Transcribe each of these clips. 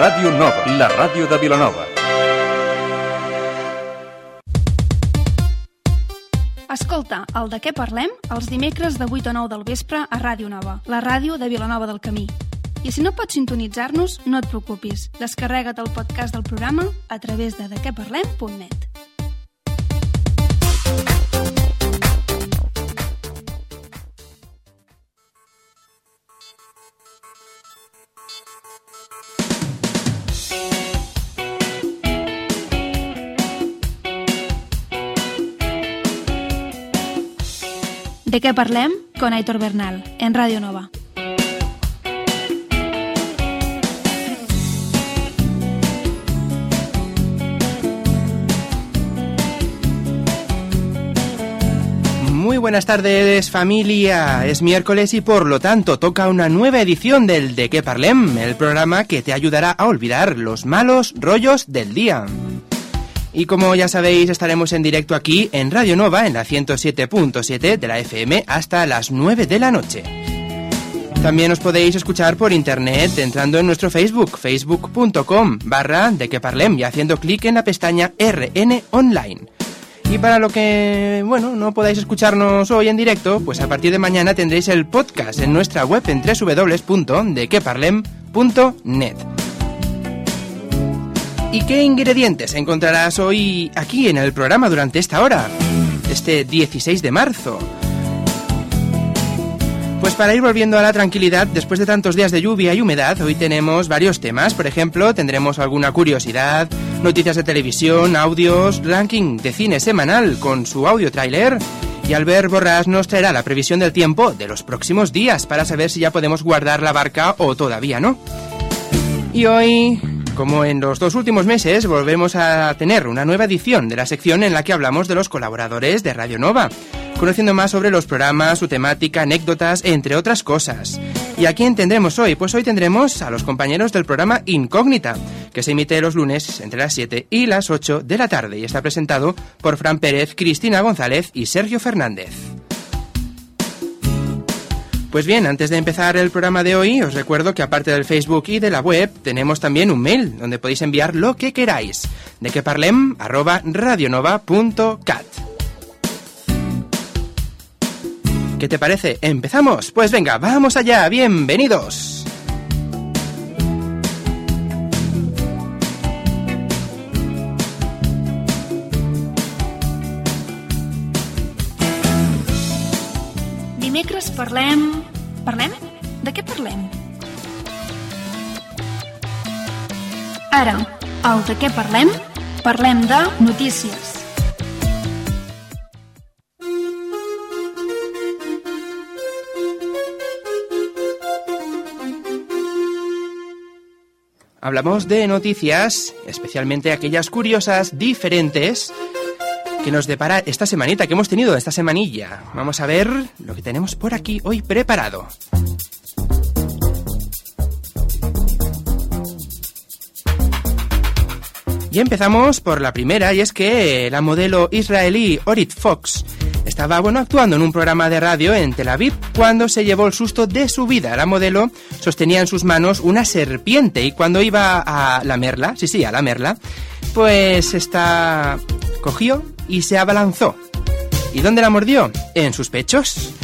Ràdio Nova, la ràdio de Vilanova. Escolta, el de què parlem els dimecres de 8 a 9 del vespre a Ràdio Nova, la ràdio de Vilanova del Camí. I si no pots sintonitzar-nos, no et preocupis. Descarrega't el podcast del programa a través de dequeparlem.net. De què parlem? Con Aitor Bernal, en Ràdio Nova. Muy buenas tardes familia, es miércoles y por lo tanto toca una nueva edición del De qué parlem, el programa que te ayudará a olvidar los malos rollos del día. Y como ya sabéis, estaremos en directo aquí en Radio Nova, en la 107.7 de la FM, hasta las 9 de la noche. También os podéis escuchar por internet entrando en nuestro Facebook, facebook.com barra de que parlem y haciendo clic en la pestaña RN Online. Y para lo que, bueno, no podáis escucharnos hoy en directo, pues a partir de mañana tendréis el podcast en nuestra web en www.dequeparlem.net. ¿Y qué ingredientes encontrarás hoy aquí en el programa durante esta hora? Este 16 de marzo. Pues para ir volviendo a la tranquilidad, después de tantos días de lluvia y humedad, hoy tenemos varios temas. Por ejemplo, tendremos alguna curiosidad, noticias de televisión, audios, ranking de cine semanal con su audio trailer. Y Albert Borrás nos traerá la previsión del tiempo de los próximos días para saber si ya podemos guardar la barca o todavía no. Y hoy como en los dos últimos meses, volvemos a tener una nueva edición de la sección en la que hablamos de los colaboradores de Radio Nova, conociendo más sobre los programas, su temática, anécdotas, entre otras cosas. ¿Y a quién tendremos hoy? Pues hoy tendremos a los compañeros del programa Incógnita, que se emite los lunes entre las 7 y las 8 de la tarde y está presentado por Fran Pérez, Cristina González y Sergio Fernández. Pues bien, antes de empezar el programa de hoy, os recuerdo que aparte del Facebook y de la web, tenemos también un mail donde podéis enviar lo que queráis, de que parlem arroba radionova.cat. ¿Qué te parece? ¿Empezamos? Pues venga, vamos allá, bienvenidos. Dimecres parlem... Parlem? De què parlem? Ara, al de què parlem? Parlem de notícies. Hablamos de noticias, especialmente aquellas curiosas, diferentes, que nos depara esta semanita que hemos tenido, esta semanilla. Vamos a ver lo que tenemos por aquí hoy preparado. Y empezamos por la primera, y es que la modelo israelí Orit Fox estaba bueno actuando en un programa de radio en Tel Aviv cuando se llevó el susto de su vida. La modelo sostenía en sus manos una serpiente y cuando iba a lamerla, sí, sí, a lamerla, pues esta cogió y se abalanzó. ¿Y dónde la mordió? En sus pechos.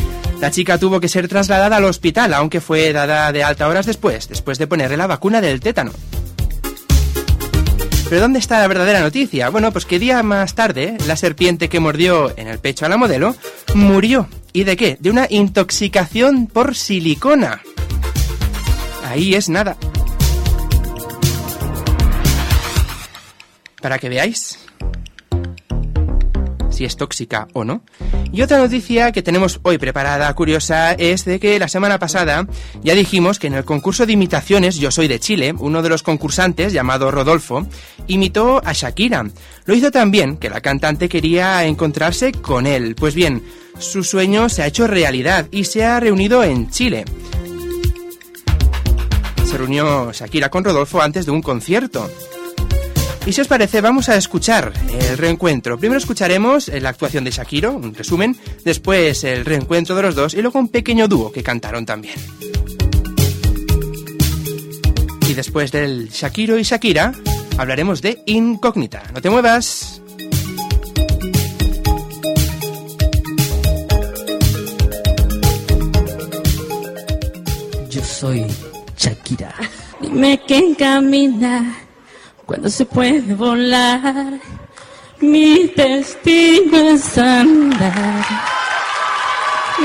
La chica tuvo que ser trasladada al hospital, aunque fue dada de alta horas después, después de ponerle la vacuna del tétano. ¿Pero dónde está la verdadera noticia? Bueno, pues que día más tarde, la serpiente que mordió en el pecho a la modelo murió. ¿Y de qué? De una intoxicación por silicona. Ahí es nada. Para que veáis si es tóxica o no. Y otra noticia que tenemos hoy preparada, curiosa, es de que la semana pasada ya dijimos que en el concurso de imitaciones Yo Soy de Chile, uno de los concursantes, llamado Rodolfo, imitó a Shakira. Lo hizo también que la cantante quería encontrarse con él. Pues bien, su sueño se ha hecho realidad y se ha reunido en Chile. Se reunió Shakira con Rodolfo antes de un concierto. Y si os parece, vamos a escuchar el reencuentro. Primero escucharemos la actuación de Shakiro, un resumen, después el reencuentro de los dos y luego un pequeño dúo que cantaron también. Y después del Shakiro y Shakira, hablaremos de incógnita. No te muevas. Yo soy Shakira. Dime quién camina cuando se puede volar. Mi destino es andar.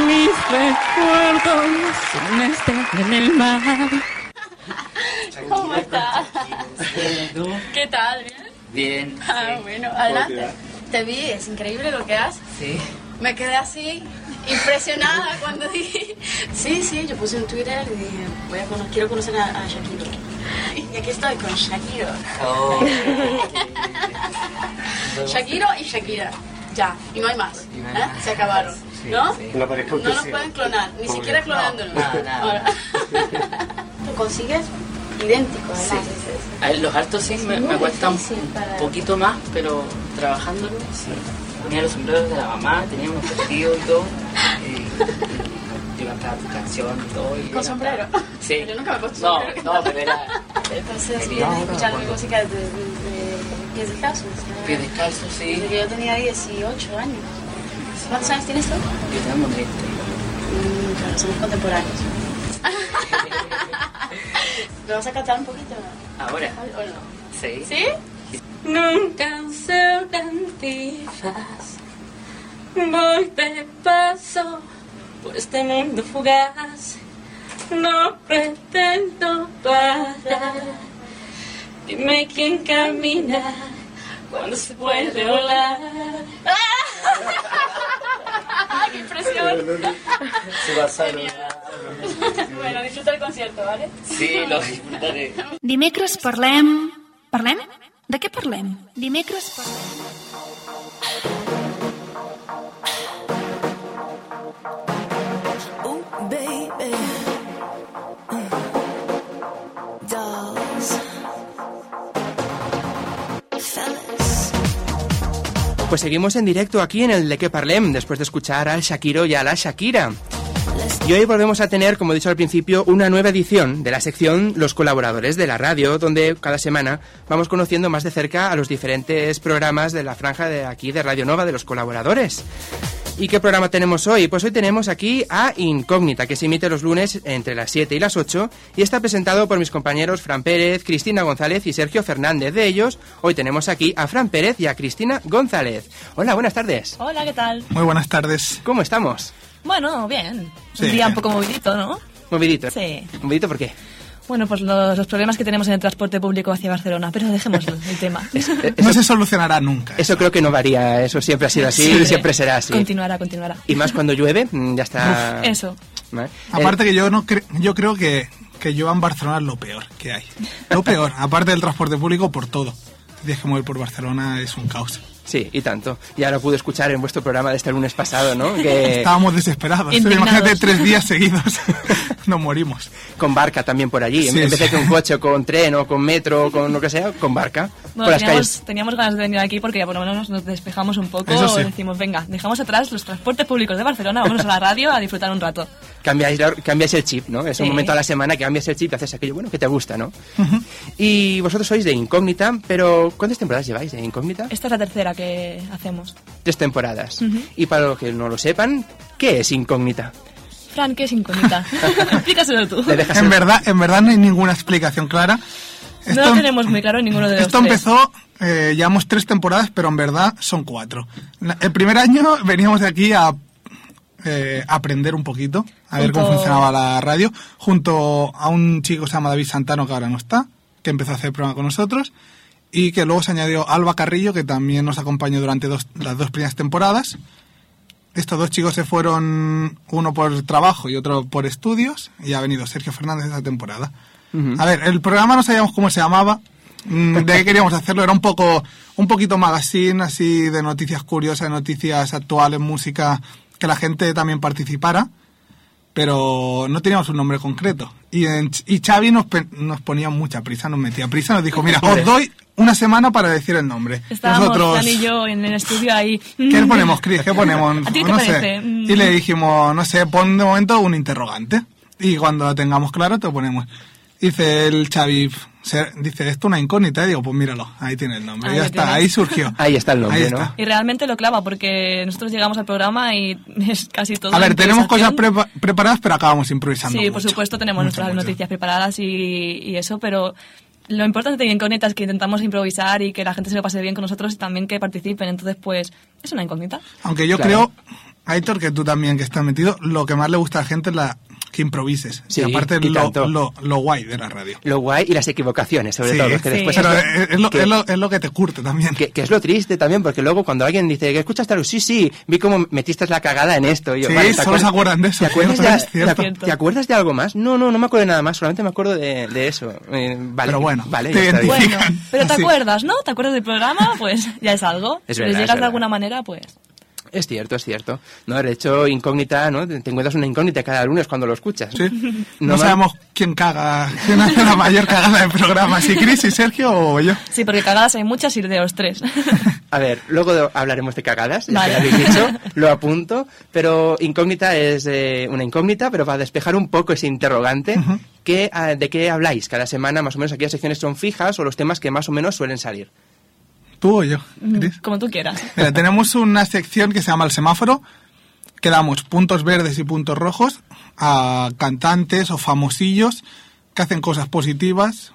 Mis recuerdos son están en el mar. ¿Cómo estás? ¿Qué tal? ¿Bien? Bien. Ah, bueno, adelante. Te vi, es increíble lo que haces. Sí. Me quedé así, impresionada cuando dije. Sí, sí, yo puse en Twitter y dije, voy a cono- quiero conocer a, a Shakiro. Y aquí estoy con Shakiro. Oh. Shakiro y Shakira. Ya, y no hay más. No hay ¿eh? más. Se acabaron. Sí, ¿no? sí. No nos pueden clonar, ni siquiera clonándonos. nada, nada. Tú consigues idéntico, Sí. A ver, Los altos sí me, me cuesta un, poquito más, pero trabajándolo, sí. Ponía los sombreros de la mamá, tenía unos vestidos y todo. Y cantaba tu canción y todo. Y ¿Con sombrero? Sí. Yo nunca me he puesto no, sombrero. No, pero era Entonces, vienes escuchando mi música de, de, de pies descalzos. ¿no? pie descalzo, sí. Desde que yo tenía 18 años. ¿Cuántos años tienes tú? Yo tengo 30. Mm, claro, somos contemporáneos. ¿Me vas a cantar un poquito? Ahora, ¿O no? sí. ¿Sí? Nunca usé un antifaz. Voy de paso por este mundo fugaz. No pretendo parar. Dime quién camina cuando se puede volar. ¡Qué impresión! Se va a saludar. bueno, disfruta el concierto, ¿vale? Sí, lo disfrutaré. Dimecres parlem... Parlem? De què parlem? Dimecres parlem... Pues seguimos en directo aquí en el De qué parlem, después de escuchar al Shakiro y a la Shakira. Y hoy volvemos a tener, como he dicho al principio, una nueva edición de la sección Los colaboradores de la radio, donde cada semana vamos conociendo más de cerca a los diferentes programas de la franja de aquí de Radio Nova de los colaboradores. ¿Y qué programa tenemos hoy? Pues hoy tenemos aquí a Incógnita, que se emite los lunes entre las 7 y las 8 y está presentado por mis compañeros Fran Pérez, Cristina González y Sergio Fernández. De ellos, hoy tenemos aquí a Fran Pérez y a Cristina González. Hola, buenas tardes. Hola, ¿qué tal? Muy buenas tardes. ¿Cómo estamos? Bueno, bien. Sí. Un día un poco movidito, ¿no? Movidito. Sí. ¿Movidito por qué? Bueno, pues los, los problemas que tenemos en el transporte público hacia Barcelona, pero dejemos el tema. No se solucionará nunca. eso creo que no varía, eso siempre ha sido así y siempre será así. Continuará, continuará. Y más cuando llueve, mm, ya está... Eso. ¿Vale? Aparte Eh, que yo no cre- yo creo que, que yo en Barcelona es lo peor que hay. Lo peor, aparte del transporte público, por todo. Si tienes que mover por Barcelona es un caos. Sí, y tanto. Ya lo pude escuchar en vuestro programa de este lunes pasado, ¿no? Que Estábamos desesperados. Indignados. Imagínate tres días seguidos. Nos morimos. con barca también por allí. en- Sí, en vez de sí. con coche o con tren o con metro o con lo que sea, con barca. por Bueno, las teníamos, calles. teníamos ganas de venir aquí porque ya por lo menos nos despejamos un poco. Eso sí. Decimos, venga, dejamos atrás los transportes públicos de Barcelona, vámonos a la radio a disfrutar un rato. Cambiáis, cambiáis el chip, ¿no? Es un Sí. momento a la semana que cambias el chip y haces aquello bueno que te gusta, ¿no? Y vosotros sois de Incógnita, pero ¿cuántas temporadas lleváis de Incógnita? Esta es la tercera que hacemos. Tres temporadas. Y para los que no lo sepan, ¿qué es Incógnita? Fran, ¿qué es incógnita? Explícaselo tú. En el- verdad, en verdad no hay ninguna explicación clara. No lo tenemos muy claro ninguno de los Esto tres. empezó, eh, llevamos tres temporadas, pero en verdad son cuatro. El primer año veníamos de aquí a eh, aprender un poquito, a ver cómo funcionaba la radio, junto a un chico que se llama David Santano, que ahora no está, que empezó a hacer el programa con nosotros, y que luego se añadió Alba Carrillo, que también nos acompañó durante dos- las dos primeras temporadas. Estos dos chicos se fueron, uno por trabajo y otro por estudios, y ha venido Sergio Fernández esta temporada. A ver, el programa no sabíamos cómo se llamaba, mm, de qué queríamos hacerlo, era un poco, un poquito magazine, así de noticias curiosas, noticias actuales, música, que la gente también participara, pero no teníamos un nombre concreto. Y, en- y Xavi nos, nos ponía mucha prisa, nos metía prisa, nos dijo, mira, os doy una semana para decir el nombre. Estábamos Nosotros, Fran y yo en el estudio ahí. ¿Qué ponemos, Cris? ¿Qué ponemos? ¿A ti no te sé. Mm. Y le dijimos, no sé, pon de momento un interrogante. Y cuando lo tengamos claro, te lo ponemos. Dice el Xavi, dice, esto es una incógnita. Y digo, pues míralo, ahí tiene el nombre. Ahí ya está, tienes. ahí surgió. Ahí está el nombre, Ahí ¿no? está. Y realmente lo clava porque nosotros llegamos al programa y es casi todo. A ver, tenemos cosas prepa- preparadas, pero acabamos improvisando. Sí, por supuesto tenemos Mucho, nuestras mucho. noticias preparadas y, y eso, pero lo importante de Incógnita es que intentamos improvisar y que la gente se lo pase bien con nosotros y también que participen. Entonces, pues, es una incógnita. Aunque yo Claro. creo, Aitor, que tú también que estás metido, lo que más le gusta a la gente es la que improvises. Sí, y aparte y lo, lo, lo guay de la radio. Lo guay y las equivocaciones, sobre Sí, todo. Que sí. después Pero es, es, lo, que- es lo- es lo que te curte también. que, que es lo triste también, porque luego cuando alguien dice que escuchaste algo, sí, sí, vi cómo metiste la cagada en esto. Y yo, Sí, vale, ¿te solo acuerdas- se acuerdan de eso, ¿Te acuerdas, de, es cierto. te- ¿Te acuerdas de algo más? No, no, no me acuerdo de nada más, solamente me acuerdo de, de eso. Eh, vale, Pero bueno, vale, te. Bueno, pero te acuerdas, ¿no? ¿Te acuerdas del programa? Pues ya es algo. Es si les es llegas de alguna manera, pues... Es cierto, es cierto. No, de hecho, incógnita, ¿no? Te encuentras una incógnita cada lunes cuando lo escuchas. Sí. No sabemos quién caga, quién hace la mayor cagada del programa, si Cris, si Sergio o yo. Sí, porque cagadas hay muchas y de los tres. A ver, luego de- hablaremos de cagadas, ya Vale. que lo habéis dicho, lo apunto, pero incógnita es eh, una incógnita, pero para despejar un poco ese interrogante, ¿qué, ah, ¿de qué habláis cada semana? Más o menos, aquellas secciones son fijas o los temas que más o menos suelen salir. ¿Tú o yo? Como tú quieras. Mira, tenemos una sección que se llama el semáforo, que damos puntos verdes y puntos rojos a cantantes o famosillos que hacen cosas positivas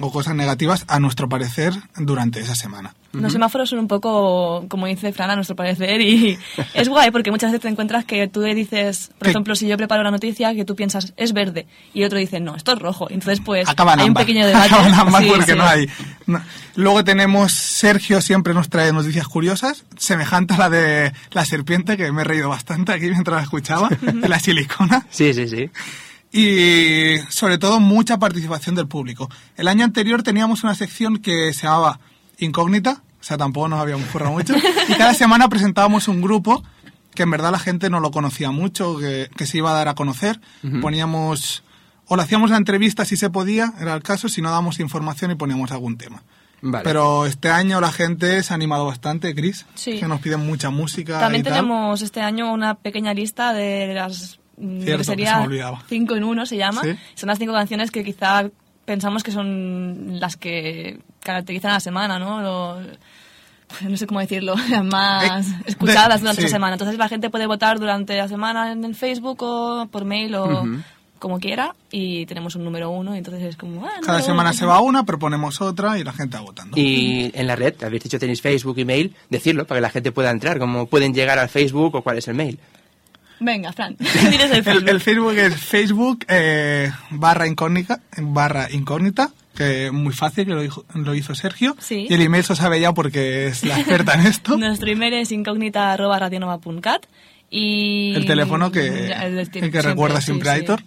o cosas negativas a nuestro parecer durante esa semana. Los semáforos son un poco, como dice Fran, a nuestro parecer, y es guay porque muchas veces te encuentras que tú le dices, por Que- ejemplo, si yo preparo una noticia, que tú piensas, es verde, y otro dice, no, esto es rojo. Entonces, pues, Acaban hay un ambas. pequeño debate. Acaban ambas Sí, porque sí. no hay. no. Luego tenemos Sergio, siempre nos trae noticias curiosas, semejante a la de la serpiente, que me he reído bastante aquí mientras la escuchaba, de la silicona. Sí, sí, sí. Y sobre todo mucha participación del público. El año anterior teníamos una sección que se llamaba Incógnita, o sea, tampoco nos habíamos currado mucho, y cada semana presentábamos un grupo que en verdad la gente no lo conocía mucho, que, que se iba a dar a conocer. Poníamos, o le hacíamos la entrevista si se podía, era el caso, si no damos información y poníamos algún tema. Vale. Pero este año la gente se ha animado bastante, Chris, Sí. que nos piden mucha música. También y tal. tenemos este año una pequeña lista de las Cierto, que que se me sería olvidaba. 5 en 1 se llama. Sí. Son las cinco canciones que quizá pensamos que son las que caracterizan a la semana, ¿no? Lo- pues no sé cómo decirlo, las más Eh, de- escuchadas durante sí. la semana. Entonces la gente puede votar durante la semana en el Facebook o por mail o como quiera y tenemos un número uno y entonces es como... ah, Cada semana uno. se va una, proponemos otra y la gente va votando. Y en la red, habéis dicho tenéis Facebook, email, decirlo para que la gente pueda entrar, cómo pueden llegar al Facebook o cuál es el mail. Venga, Fran, diles el El, Facebook. el Facebook es Facebook eh, barra incógnita, barra incógnita, que muy fácil, que lo, dijo- lo hizo Sergio. Sí. Y el email se sabe ya porque es la experta en esto. Nuestro email es incógnita.radionova.cat y... El teléfono que- Ya, el- el que recuerda siempre Aitor.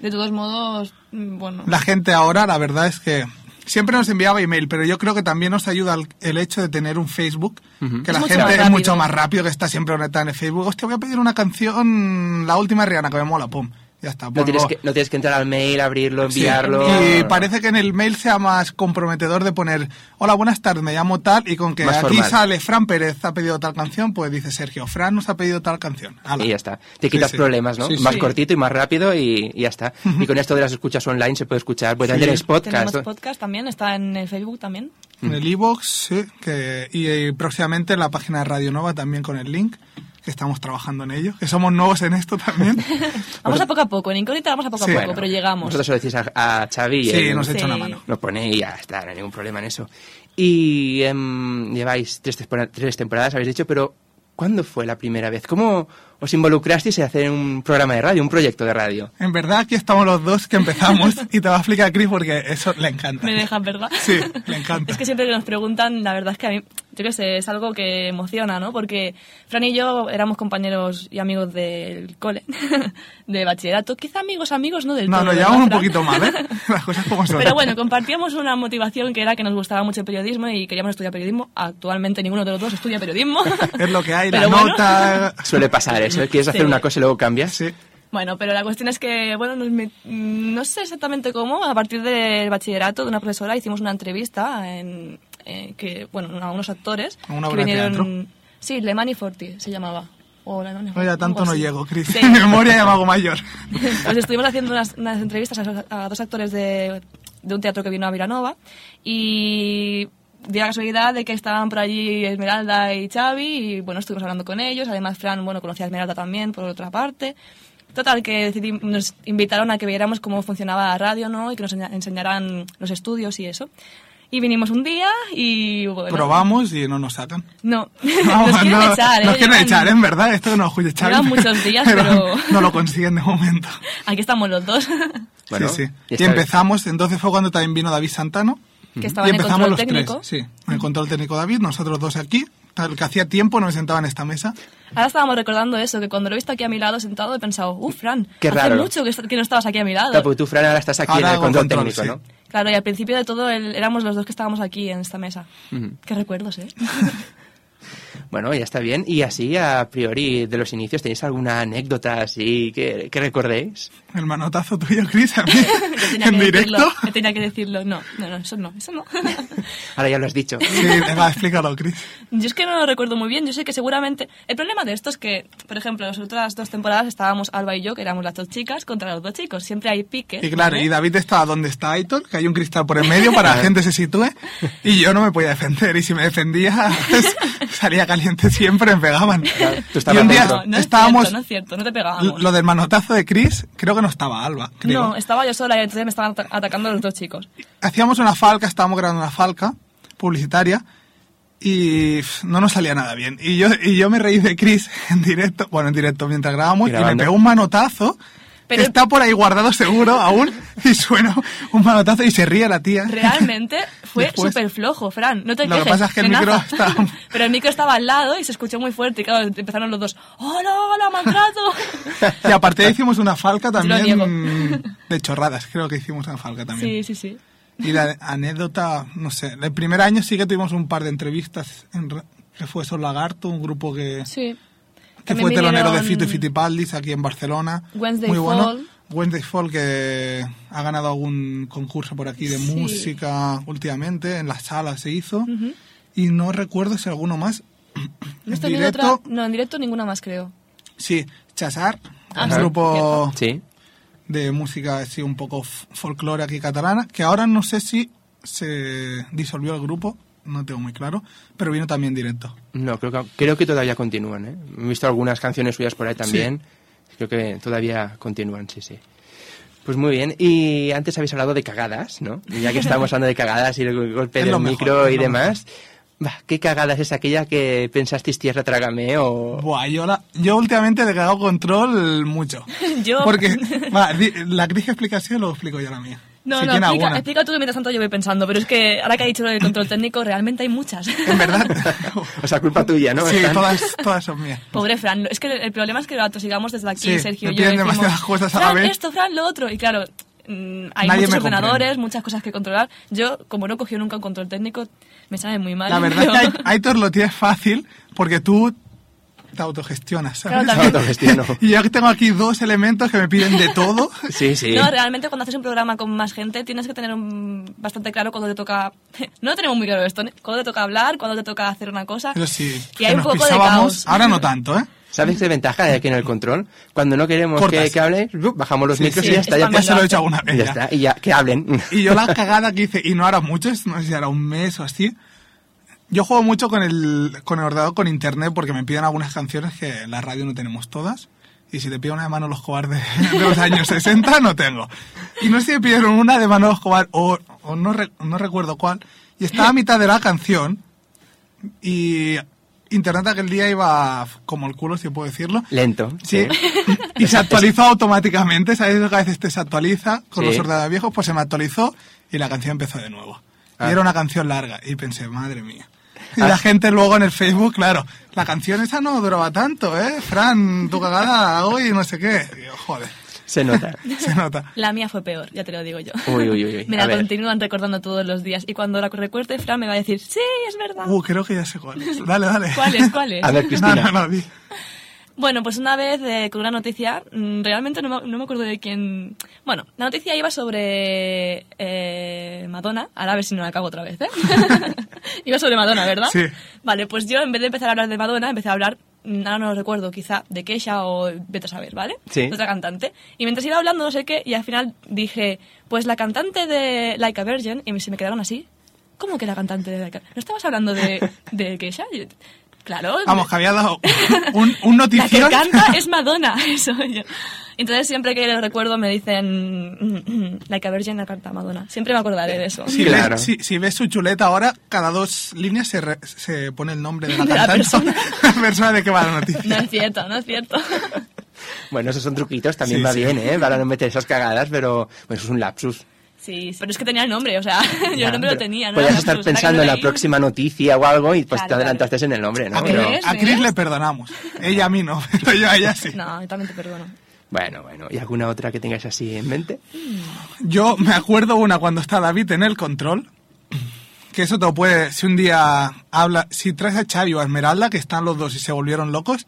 De todos modos, mm, bueno... La gente ahora, la verdad es que siempre nos enviaba email, pero yo creo que también nos ayuda el, el hecho de tener un Facebook, que Es la gente es mucho más rápido, que está siempre conectada en el Facebook. Hostia, voy a pedir una canción, la última Rihanna, que me mola, pum. Ya está. No tienes, que, no tienes que entrar al mail, abrirlo, Sí, enviarlo. Y parece que en el mail sea más comprometedor de poner, hola, buenas tardes, me llamo tal, y con que Más aquí formal. sale Fran Pérez ha pedido tal canción, pues dice Sergio, Fran nos ha pedido tal canción. Ala. Y ya está. Te quitas Sí, sí. problemas, ¿no? Sí, sí. más Sí. cortito y más rápido y, y ya está. Y con esto de las escuchas online se puede escuchar. Pues Sí. tenéis podcast. Tenemos ¿no? podcast también, está en el Facebook también. En el iVoox, sí, que, y, eh, próximamente en la página de Radio Nova también con el link, que estamos trabajando en ello, que somos nuevos en esto también. Vamos a poco a poco, en Incógnita vamos a poco Sí. a poco, Bueno, pero llegamos. Vosotros lo decís a, a Xavi sí, él nos echa Sí. una mano. lo pone y ya está, no hay ningún problema en eso. Y em, lleváis tres, tres temporadas, habéis dicho, pero ¿cuándo fue la primera vez? ¿Cómo os involucrasteis en hacer un programa de radio, un proyecto de radio? En verdad aquí estamos los dos que empezamos y te va a explicar Chris porque eso le encanta. Me dejan, ¿verdad? Sí, le encanta. Es que siempre que nos preguntan, la verdad es que a mí, yo qué sé, es algo que emociona, ¿no? Porque Fran y yo éramos compañeros y amigos del cole, de bachillerato. Quizá amigos, amigos, no del No, todo. nos ¿verdad, llevamos un poquito mal, ¿eh? Las cosas como son. Pero bueno, compartíamos una motivación que era que nos gustaba mucho el periodismo y queríamos estudiar periodismo. Actualmente ninguno de los dos estudia periodismo. Es lo que hay, la Pero bueno. nota... Suele pasar eso, ¿eh? quieres hacer Sí. una cosa y luego cambias. Sí. Bueno, pero la cuestión es que, bueno, nos met- mm, no sé exactamente cómo, a partir del bachillerato de una profesora hicimos una entrevista en, eh, que, bueno, a unos actores una que obra de vinieron... teatro. Sí, Le Mani Forti se llamaba. O la- No, ya tanto no llego, Cris. Sí. Mi memoria ya me hago mayor. Pues estuvimos haciendo unas, unas entrevistas a, a dos actores de, de un teatro que vino a Vilanova y dio la casualidad de que estaban por allí Esmeralda y Xavi y bueno, estuvimos hablando con ellos. Además, Fran, bueno, conocía a Esmeralda también por otra parte. Total, que decidí- nos invitaron a que viéramos cómo funcionaba la radio, ¿no? Y que nos enseña- enseñaran los estudios y eso. Y vinimos un día y bueno... Probamos y no nos sacan. No, Vamos, nos quieren no, echar, ¿eh? Nos quieren echar, en verdad. Esto no nos echar. Llevan muchos días, pero- no lo consiguen de momento. Aquí estamos los dos. Bueno, sí, sí. y Y, empezamos, entonces fue cuando también vino David Santano. que estaba y en el empezamos control los técnico. tres. Sí, en el control técnico David, nosotros dos aquí. Tal que hacía tiempo no me sentaba en esta mesa. Ahora estábamos recordando eso, que cuando lo he visto aquí a mi lado sentado he pensado, uff, Fran, Qué hace raro. mucho que, que no estabas aquí a mi lado. Claro, porque tú, Fran, ahora estás aquí Ahora en el control, control, técnico, sí. ¿no? Claro, y al principio de todo el- éramos los dos que estábamos aquí en esta mesa. Qué recuerdos, ¿eh? Bueno, ya está bien. Y así, a priori, de los inicios, ¿tenéis alguna anécdota así que, que recordéis? El manotazo tuyo, Cris, a mí, en directo. Decirlo, tenía que decirlo. No, no, no, eso no, eso no. Ahora ya lo has dicho. Sí, venga, explícalo, Cris. Yo es que no lo recuerdo muy bien. Yo sé que seguramente. El problema de esto es que, por ejemplo, las otras dos temporadas estábamos Alba y yo, que éramos las dos chicas, contra los dos chicos. Siempre hay piques. Y claro, ¿vale? y David está donde está Aitor, que hay un cristal por en medio para que la gente se sitúe, y yo no me podía defender, y si me defendía, pues, salía caliente siempre, me pegaban. y un día. No, es estábamos, cierto, no es cierto, no te pegábamos. lo del manotazo de Chris, creo que no estaba Alba, creo. No, estaba yo sola y entonces me estaban ata- atacando los dos chicos. Hacíamos una falca, estábamos grabando una falca publicitaria, y no nos salía nada bien. Y yo, y yo me reí de Chris en directo, bueno, en directo mientras grabamos, y me pegó un manotazo, Pero- que está por ahí guardado seguro aún, y suena un manotazo y se ríe la tía. Realmente fue Después- súper flojo, Fran. No te Lo que quejes, pasa es que el micro estaba- Pero el micro estaba al lado y se escuchó muy fuerte. Y claro, empezaron los dos. ¡Hola, hola, maltrato! Y aparte hicimos una falca también de chorradas, creo que hicimos una falca también. sí, sí, sí. Y la anécdota, no sé, el primer año sí que tuvimos un par de entrevistas, en, que fue Sol Lagarto, un grupo que, Sí. Que fue telonero de Fito y Fitipaldis aquí en Barcelona. Wednesday Muy bueno. Fall. Wednesday Fall que ha ganado algún concurso por aquí de Sí. música últimamente, en la sala se hizo. Y no recuerdo si alguno más. ¿No en directo, otra? No, en directo ninguna más, creo. sí, Chasar, Ah, un sí, grupo Sí. de música así un poco folclore aquí catalana, que ahora no sé si se disolvió el grupo, no tengo muy claro, pero vino también directo. No, creo que, creo que todavía continúan, ¿eh? He visto algunas canciones suyas por ahí también. Creo que todavía continúan, sí, sí. Pues muy bien. Y antes habéis hablado de cagadas, ¿no? Y ya que estamos hablando de cagadas y el golpe Es del mejor, micro y demás, bah, ¿qué cagadas es aquella que pensasteis tierra trágame o...? Buah, yo, la- yo últimamente le he cagado control mucho. Yo- Porque, va, la gris explicación lo explico yo la mía. No, si no, tiene explica, alguna. explica tú que mientras tanto yo voy pensando. Pero es que ahora que ha dicho lo del control técnico, realmente hay muchas. En verdad, O sea, culpa tuya, ¿no? sí, Están- todas, todas son mías. Pobre Fran, es que el problema es que lo atosigamos desde aquí, Sí, Sergio y yo. piden decimos, demasiadas cosas a la Fran, vez". esto, Fran, lo otro. Y claro, mm, hay Nadie muchos ordenadores, comprende. muchas cosas que controlar. Yo, como no he cogido nunca un control técnico, me sabe muy mal. La verdad pero- es que Ai- Aitor lo tiene fácil porque tú te autogestionas, ¿sabes? Claro, también. Autogestiono. Y yo que tengo aquí dos elementos que me piden de todo. Sí, sí. No, realmente cuando haces un programa con más gente tienes que tener un- bastante claro cuando te toca... No tenemos muy claro esto, ¿eh? cuando te toca hablar, cuando te toca hacer una cosa. Pero sí, Y hay un poco de caos. Ahora no tanto, ¿eh? ¿Sabes qué ventaja hay aquí en el control? Cuando no queremos que, que bajamos los Sí, micros sí, y ya está. es Ya, Ya se lo he hecho alguna y vez. ya ya. está. Y ya, que hablen. Y yo la cagada que hice, y no era mucho, no sé si era un mes o así. Yo juego mucho con el, con el ordenador, con internet, porque me piden algunas canciones que en la radio no tenemos todas. Y si te piden una de Manolo Escobar de, de los años 60, no tengo. Y no sé si me pidieron una de Manolo Escobar o, o no, re- no recuerdo cuál. Y estaba a mitad de la canción y internet aquel día iba como el culo, si puedo decirlo. Lento. Sí. Y se actualizó automáticamente. ¿Sabes lo que a veces te se actualiza con Sí. los ordenadores viejos? Pues se me actualizó y la canción empezó de nuevo. Ah. Y era una canción larga. Y pensé, madre mía. Y la gente luego en el Facebook, claro, la canción esa no duraba tanto, ¿eh? Fran, tu cagada hoy, no sé qué. Joder, Se nota. se nota. La mía fue peor, ya te lo digo yo. Uy, uy, uy. Me A la ver. continúan recordando todos los días. Y cuando la recuerde, Fran me va a decir, sí, es verdad. Uh, creo que ya sé cuál es. Dale, dale. ¿Cuál es? ¿Cuál es? A ver, No, Cristina. no, no, di. Bueno, pues una vez eh, con una noticia, mm, realmente no me, no me acuerdo de quién... Bueno, la noticia iba sobre eh, Madonna, ahora a ver si no la cago otra vez, ¿eh? iba sobre Madonna, ¿verdad? Sí. Vale, pues yo en vez de empezar a hablar de Madonna, empecé a hablar mm, ahora no lo recuerdo, quizá de Keisha o vete a saber, ¿vale? Sí. De otra cantante. Y mientras iba hablando, no sé qué, y al final dije, pues la cantante de Like a Virgin, y se me quedaron así. ¿Cómo que la cantante de Like a ¿No estabas hablando de, de Keisha? Claro. Vamos, que había dado un, un La que notición. canta es Madonna, eso yo. Entonces siempre que lo recuerdo me dicen "Mm, Like a Virgin la canta Madonna. Siempre me acordaré de eso. Si, Claro. ves, si, si ves su chuleta ahora, cada dos líneas se, re- se pone el nombre de la De la persona. la persona de que va la noticia. No es cierto, no es cierto. Bueno, esos son truquitos, también Sí, va sí. bien, ¿eh? Para no meter esas cagadas, pero bueno, eso es un lapsus. Sí, sí, pero es que tenía el nombre, o sea, yo el nombre lo tenía, ¿no? Podías estar pensando en la próxima noticia o algo y pues Claro, te adelantaste en el nombre, ¿no? A, Pero- a Chris ¿Ves? le perdonamos. Ella a mí no, pero yo a ella sí. No, yo también te perdono. Bueno, bueno. ¿Y alguna otra que tengáis así en mente? Yo me acuerdo una cuando está David en el control. Que eso te lo puede. Si un día habla. Si traes a Xavi o a Esmeralda, que están los dos y se volvieron locos.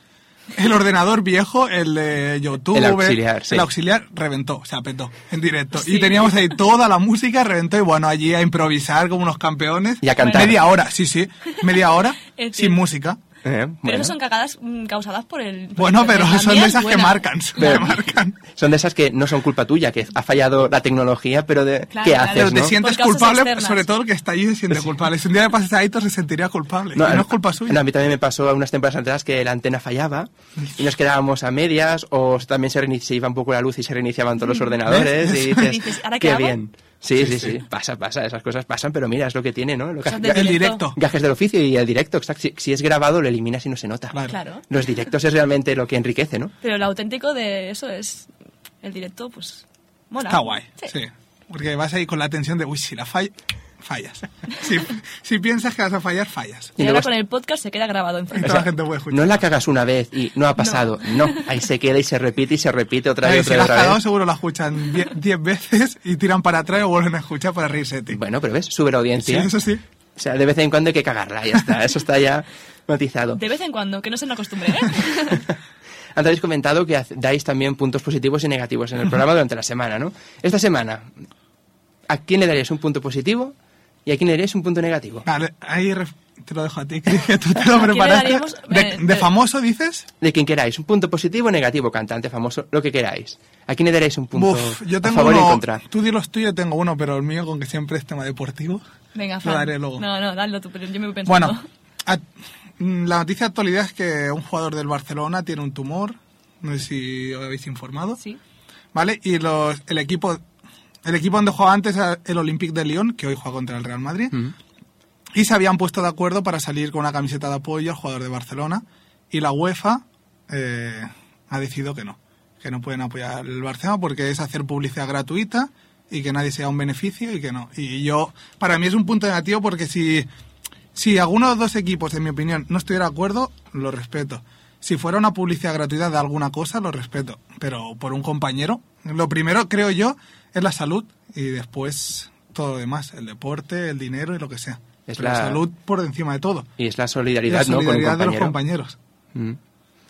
El ordenador viejo, el de YouTube, El auxiliar, sí. el auxiliar reventó, se apetó en directo. Y teníamos ahí toda la música, reventó y bueno, allí a improvisar como unos campeones. Y a cantar. Media hora, sí, sí, media hora sin música. Eh, Pero bueno. eso son cagadas mm, causadas por el... por Bueno, pero La son mía de es esas que buena. marcan, que Pero- marcan. Son de esas que no son culpa tuya, que ha fallado la tecnología, pero de Claro, ¿qué claro. haces, Pero te no? sientes causas culpable, externas. sobre todo el que está allí se siente culpable. Si un día le pasas a Aitor se sentiría culpable. y no es culpa suya. no, a mí también me pasó a unas temporadas atrás que la antena fallaba y nos quedábamos a medias o también se, iba un poco la luz y se reiniciaban todos los ordenadores ¿Ves? y dices, Dices, ¿ahora qué qué hago? bien. Sí, sí, sí, pasa, pasa, esas cosas pasan, pero mira, es lo que tiene, ¿no? Lo que- el directo. Gajes del oficio y el directo, exacto. Si, si es grabado, lo eliminas y no se nota. Claro. Claro. Los directos es realmente lo que enriquece, ¿no? Pero lo auténtico de eso es... El directo, pues... Mola. Está guay, Sí. sí. Porque vas ahí con la tensión de, uy, si la falla, fallas. Si, si piensas que vas a fallar, fallas. Y, Y ahora con el podcast se queda grabado la gente puede escuchar. No la cagas una vez y no ha pasado. No, ahí se queda y se repite y se repite otra vez si otra la vez. has otra cagado, vez. seguro la escuchan 10 veces y tiran para atrás y vuelven a escuchar para reírse de ti. Bueno, pero ves, sube la Sí, audiencia. eso sí. O sea, de vez en cuando hay que cagarla, ya está. Eso está ya matizado. De vez en cuando, que no se me acostumbre, ¿eh? Antes habéis comentado que dais también puntos positivos y negativos en el programa durante la semana, ¿no? Esta semana, ¿a quién le daríais un punto positivo y a quién le daríais un punto negativo? Vale, ahí te lo dejo a ti, que tú te lo ¿A quién le preparaste. daríamos? De, Eh, de de- famoso dices? De quien queráis, un punto positivo o negativo, cantante, famoso, lo que queráis. ¿A quién le daréis un punto Buf, yo a tengo favor y en uno. contra? Tú di los tuyos, tengo uno, pero el mío, con que siempre es tema deportivo. Venga, Lo daré luego. No, no, dalo tú, pero yo me voy pensando. Bueno, a- mm, la noticia de actualidad es que un jugador del Barcelona tiene un tumor. No sé si os habéis informado. Sí. ¿Vale? Y los, el equipo el equipo donde jugaba antes era el Olympique de Lyon, que hoy juega contra el Real Madrid. Y se habían puesto de acuerdo para salir con una camiseta de apoyo al jugador de Barcelona. Y la UEFA eh, ha decidido que no. Que no pueden apoyar el Barcelona porque es hacer publicidad gratuita y que nadie sea un beneficio y que no. Y yo, para mí es un punto negativo porque si, si alguno de los dos equipos, en mi opinión, no estuviera de acuerdo, lo respeto. Si fuera una publicidad gratuita de alguna cosa, lo respeto. Pero por un compañero, lo primero, creo yo, es la salud y después todo lo demás, el deporte, el dinero y lo que sea. Es Pero la- salud por encima de todo. Y es la solidaridad, la ¿no? Con un solidaridad de los compañero. compañeros. Mm.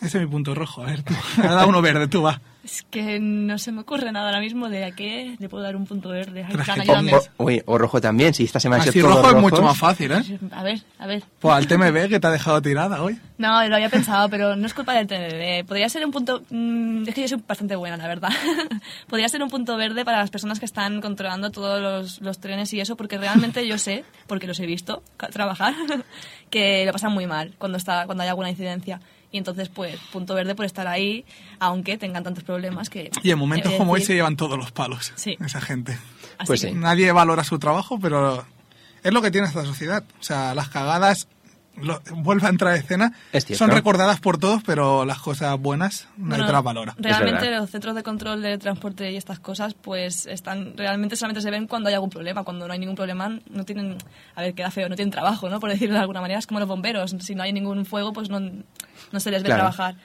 Ese es mi punto rojo. A ver, tú. Da uno verde, tú va. Es que no se me ocurre nada ahora mismo de a qué le puedo dar un punto verde. Ay, Fran, ayúdame. O, uy, o rojo también, si esta semana Así todo rojo es mucho más fácil, ¿eh? A ver, a ver. Pues al TMB que te ha dejado tirada hoy. No, lo había pensado, pero no es culpa del TNB. Podría ser un punto... mm, es que yo soy bastante buena, la verdad. Podría ser un punto verde para las personas que están controlando todos los, los trenes y eso, porque realmente yo sé, porque los he visto trabajar, que lo pasan muy mal cuando, está, cuando hay alguna incidencia. Y entonces, pues, punto verde por estar ahí, aunque tengan tantos problemas que... Y en momentos de como hoy se llevan todos los palos. Sí. Esa gente. Así Pues que- sí. Nadie valora su trabajo, pero es lo que tiene esta sociedad. O sea, las cagadas lo- vuelve a entrar a escena. Son recordadas por todos, pero las cosas buenas nadie Bueno, te las valora. Realmente los centros de control de transporte y estas cosas, pues están realmente solamente se ven cuando hay algún problema. Cuando no hay ningún problema, no tienen, a ver, queda feo, no tienen trabajo, ¿no? Por decirlo de alguna manera, es como los bomberos. Si no hay ningún fuego, pues no, no se les ve Claro. trabajar.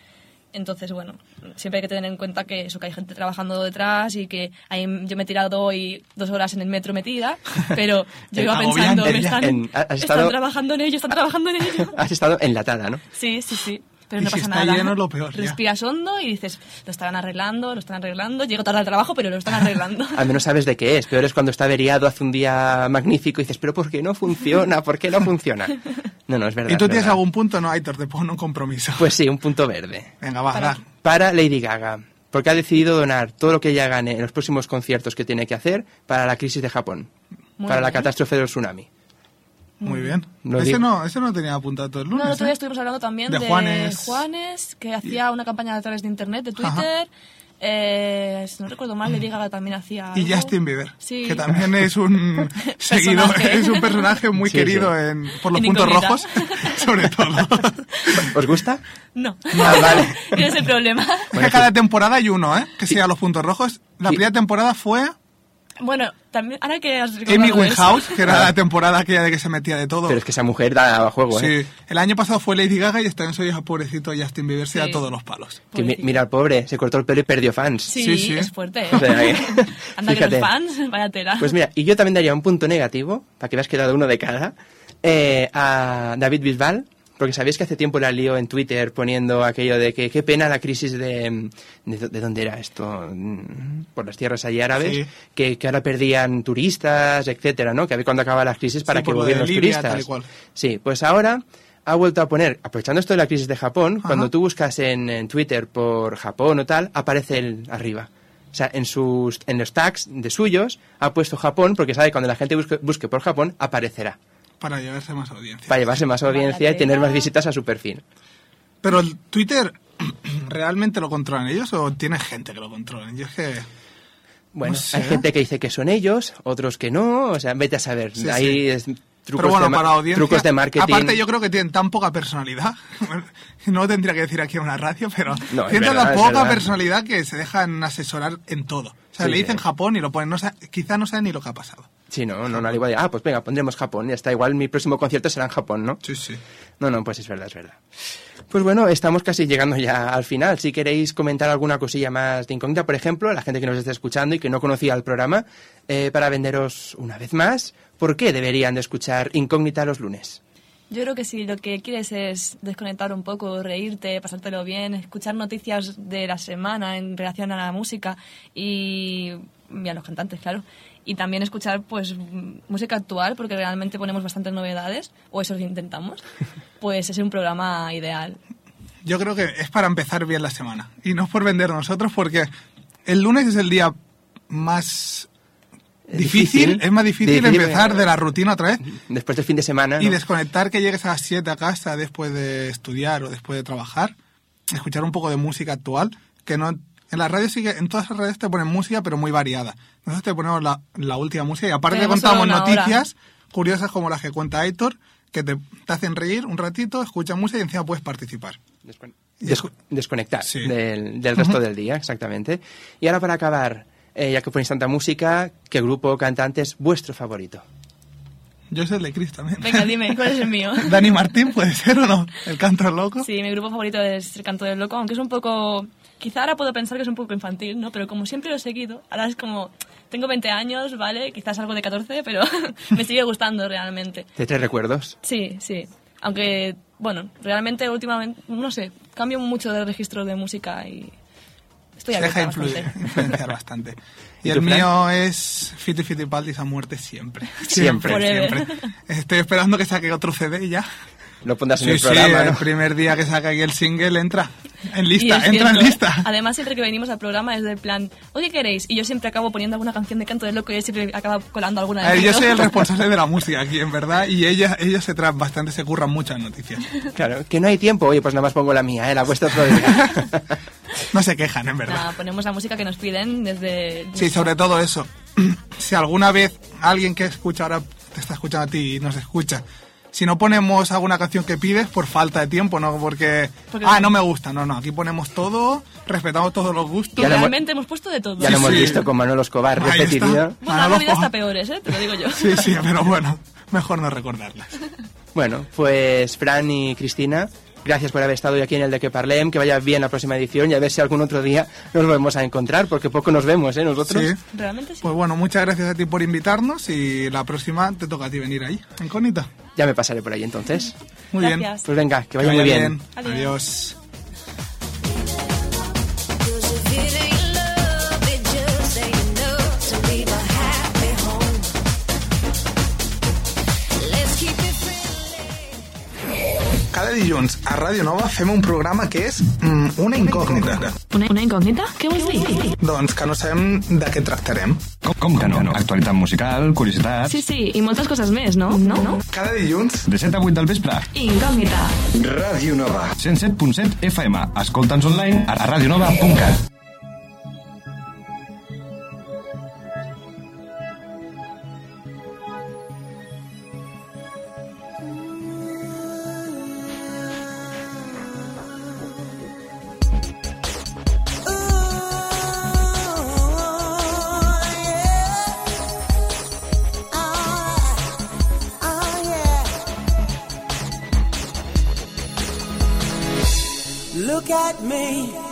Entonces, bueno, siempre hay que tener en cuenta que eso, que hay gente trabajando detrás y que ahí yo me he tirado hoy dos horas en el metro metida, pero yo iba pensando, me están, En- has están estado- trabajando en ello, están trabajando en ello. Has estado enlatada, ¿no? Sí, sí, sí. Pero Y no si pasa está nada. lleno es lo peor, ya. Respiras hondo y dices, lo estarán arreglando, lo están arreglando. Llego tarde al trabajo, pero lo están arreglando. Al menos sabes de qué es. Peor es cuando está averiado, hace un día magnífico y dices, pero ¿por qué no funciona? ¿Por qué no funciona? No, no, es verdad. ¿Y tú es tienes verdad. algún punto? No, Aitor, te pongo un compromiso. Pues sí, un punto verde. Venga, va, ¿Para? Para Lady Gaga. Porque ha decidido donar todo lo que ella gane en los próximos conciertos que tiene que hacer para la crisis de Japón. Muy para la catástrofe del tsunami. Muy bien. Ese digo. no, ese no tenía apuntado todo el No, lunes. el otro día ¿eh? estuvimos hablando también De de, Juanes. Juanes. que hacía una campaña a través de internet, de. Twitter. Eh, si no recuerdo mal, Lady Gaga también hacía. Y algo. Justin Bieber, Sí. que también es un seguidor, es un personaje muy Sí, querido sí. en- por los En puntos incógnita. rojos, sobre todo. ¿Os gusta? No. Ah, vale. Ese es el problema. Cada temporada hay uno, ¿eh? Que siga los puntos rojos. La primera temporada fue Bueno, también, ahora que has Amy Winehouse, que era la temporada aquella de que se metía de todo. Pero es que esa mujer da juego, ¿eh? Sí, el año pasado fue Lady Gaga y este año soy pobrecito Justin Bieber, se da Sí. todos los palos. Que mi- mira al pobre, se cortó el pelo y perdió fans. Sí, Sí, sí. es fuerte. ¿eh? O sea, que- Anda que fíjate. los fans, vaya tela. Pues mira, y yo también daría un punto negativo, para que veas que he dado uno de cada, eh, a David Bisbal, porque sabéis que hace tiempo la lío en Twitter poniendo aquello de que qué pena la crisis de... ¿De, de dónde era esto? Mm, Por las tierras allí árabes, Sí. que, que ahora perdían turistas, etcétera, ¿no? Que a ver cuándo acaba la crisis para Sí, que volvieran los Libia, turistas. Sí, pues ahora ha vuelto a poner, aprovechando esto de la crisis de Japón, Ajá. cuando tú buscas en, en Twitter por Japón o tal, aparece el arriba. O sea, en, sus, en los tags de suyos ha puesto Japón porque sabe que cuando la gente busque, busque por Japón aparecerá. Para llevarse más audiencia. Para llevarse más audiencia y tener más visitas a su perfil. Pero el Twitter, ¿realmente lo controlan ellos o tiene gente que lo controla? Yo es que... Bueno, No sé. hay gente que dice que son ellos, otros que no, o sea, vete a saber. Sí, Ahí sí. es trucos, Pero bueno, de, para audiencia... trucos de marketing. Aparte yo creo que tienen tan poca personalidad. no tendría que decir aquí en una radio, pero No, tienen verdad, tan poca personalidad que se dejan asesorar en todo. O sea, Sí, le dicen sí. Japón y lo ponen. No sa- quizá no saben ni lo que ha pasado. Sí, no, no, no, al igual ah, pues venga, pondremos Japón, ya está, igual mi próximo concierto será en Japón, ¿no? Sí, sí. No, no, pues es verdad, es verdad. Pues bueno, estamos casi llegando ya al final. Si queréis comentar alguna cosilla más de incógnita, por ejemplo, a la gente que nos esté escuchando y que no conocía el programa, eh, para venderos una vez más, ¿por qué deberían de escuchar Incógnita los lunes? Yo creo que si lo que quieres es desconectar un poco, reírte, pasártelo bien, escuchar noticias de la semana en relación a la música y, y a los cantantes, claro. Y también escuchar pues música actual, porque realmente ponemos bastantes novedades, o eso intentamos, pues es un programa ideal. Yo creo que es para empezar bien la semana. Y no es por vender nosotros, porque el lunes es el día más difícil, difícil. es más difícil, Difícil, empezar eh, de la rutina otra vez Después del fin de semana, y ¿no? desconectar que llegues a las 7 a casa después de estudiar o después de trabajar, escuchar un poco de música actual, que no en las radios sí que en todas las radios te ponen música pero muy variada. Nosotros te ponemos la, la última música y aparte Tenemos contamos hora. noticias curiosas como las que cuenta Aitor, que te, te hacen reír un ratito, escuchas música y encima puedes participar. Desconectar Sí. del, del resto del día, exactamente. Y ahora para acabar, eh, ya que ponéis tanta música, ¿qué grupo o cantante es vuestro favorito? Yo soy el de Chris también. Venga, dime, ¿cuál es el mío? Dani Martín puede ser o no, el canto loco. Sí, mi grupo favorito es El Canto del Loco, aunque es un poco... Quizá ahora puedo pensar que es un poco infantil, ¿no? Pero como siempre lo he seguido, ahora es como... Tengo 20 años, ¿vale? Quizás algo de 14, pero me sigue gustando realmente. ¿Te trae recuerdos? Sí, sí. Aunque, bueno, realmente últimamente, no sé, cambio mucho de registro de música y estoy Se deja abierta influ- bastante. influenciar bastante. Y ¿Y el Fran? mío es Fiti Fiti Paldis a muerte siempre. Siempre. Forever. siempre. Estoy esperando que saque otro CD ya. Lo pondrás en Sí, el sí, programa, el ¿no? primer día que saque aquí el single entra en lista, entra en cierto, lista. Además, siempre que venimos al programa es del plan, oye, ¿qué queréis? Y yo siempre acabo poniendo alguna canción de Canto del Loco y él siempre acaba colando alguna de ver, yo soy el responsable de la música aquí, en verdad, y ella, ellos se traen bastante, se curran muchas noticias. Claro, que no hay tiempo. Oye, pues nada más pongo la mía, ¿eh? La vuestra otro día. No se quejan, en verdad. Nada, ponemos la música que nos piden desde... Sí, sobre todo eso. Si alguna vez alguien que escucha ahora te está escuchando a ti y nos escucha, si no ponemos alguna canción que pides por falta de tiempo, no porque, Porque- ah, no me gusta, no, no, aquí ponemos todo, respetamos todos los gustos. Ya lo hemos- Realmente hemos puesto de todo. Ya lo hemos sí. visto con Manuel Escobar, Ahí está. repetido. Bueno, Manolo habido Escobar. hasta peores, ¿eh? Te lo digo yo. Sí, sí, pero bueno, mejor no recordarlas. Bueno, pues Fran y Cristina, gracias por haber estado hoy aquí en el de que parlem, que vaya bien la próxima edición y a ver si algún otro día nos volvemos a encontrar, porque poco nos vemos, ¿eh? Nosotros. Sí. Realmente sí. Pues bueno, muchas gracias a ti por invitarnos y la próxima te toca a ti venir ahí, incógnita. Ya me pasaré por ahí entonces. Muy bien. Pues venga, que Que vaya muy bien. Adiós. Adiós. Cada dilluns a Ràdio Nova fem un programa que és mm, una incògnita. Una, una incògnita? Què vols dir? Doncs que no sabem de què tractarem. Com, com que no? Actualitat musical, curiositats... Sí, sí, i moltes coses més, no? No? no? Cada dilluns De 7 a 8 del vespre. Incògnita. Ràdio Nova. 107.7 FM. Escolta'ns online a radionova.cat. at me.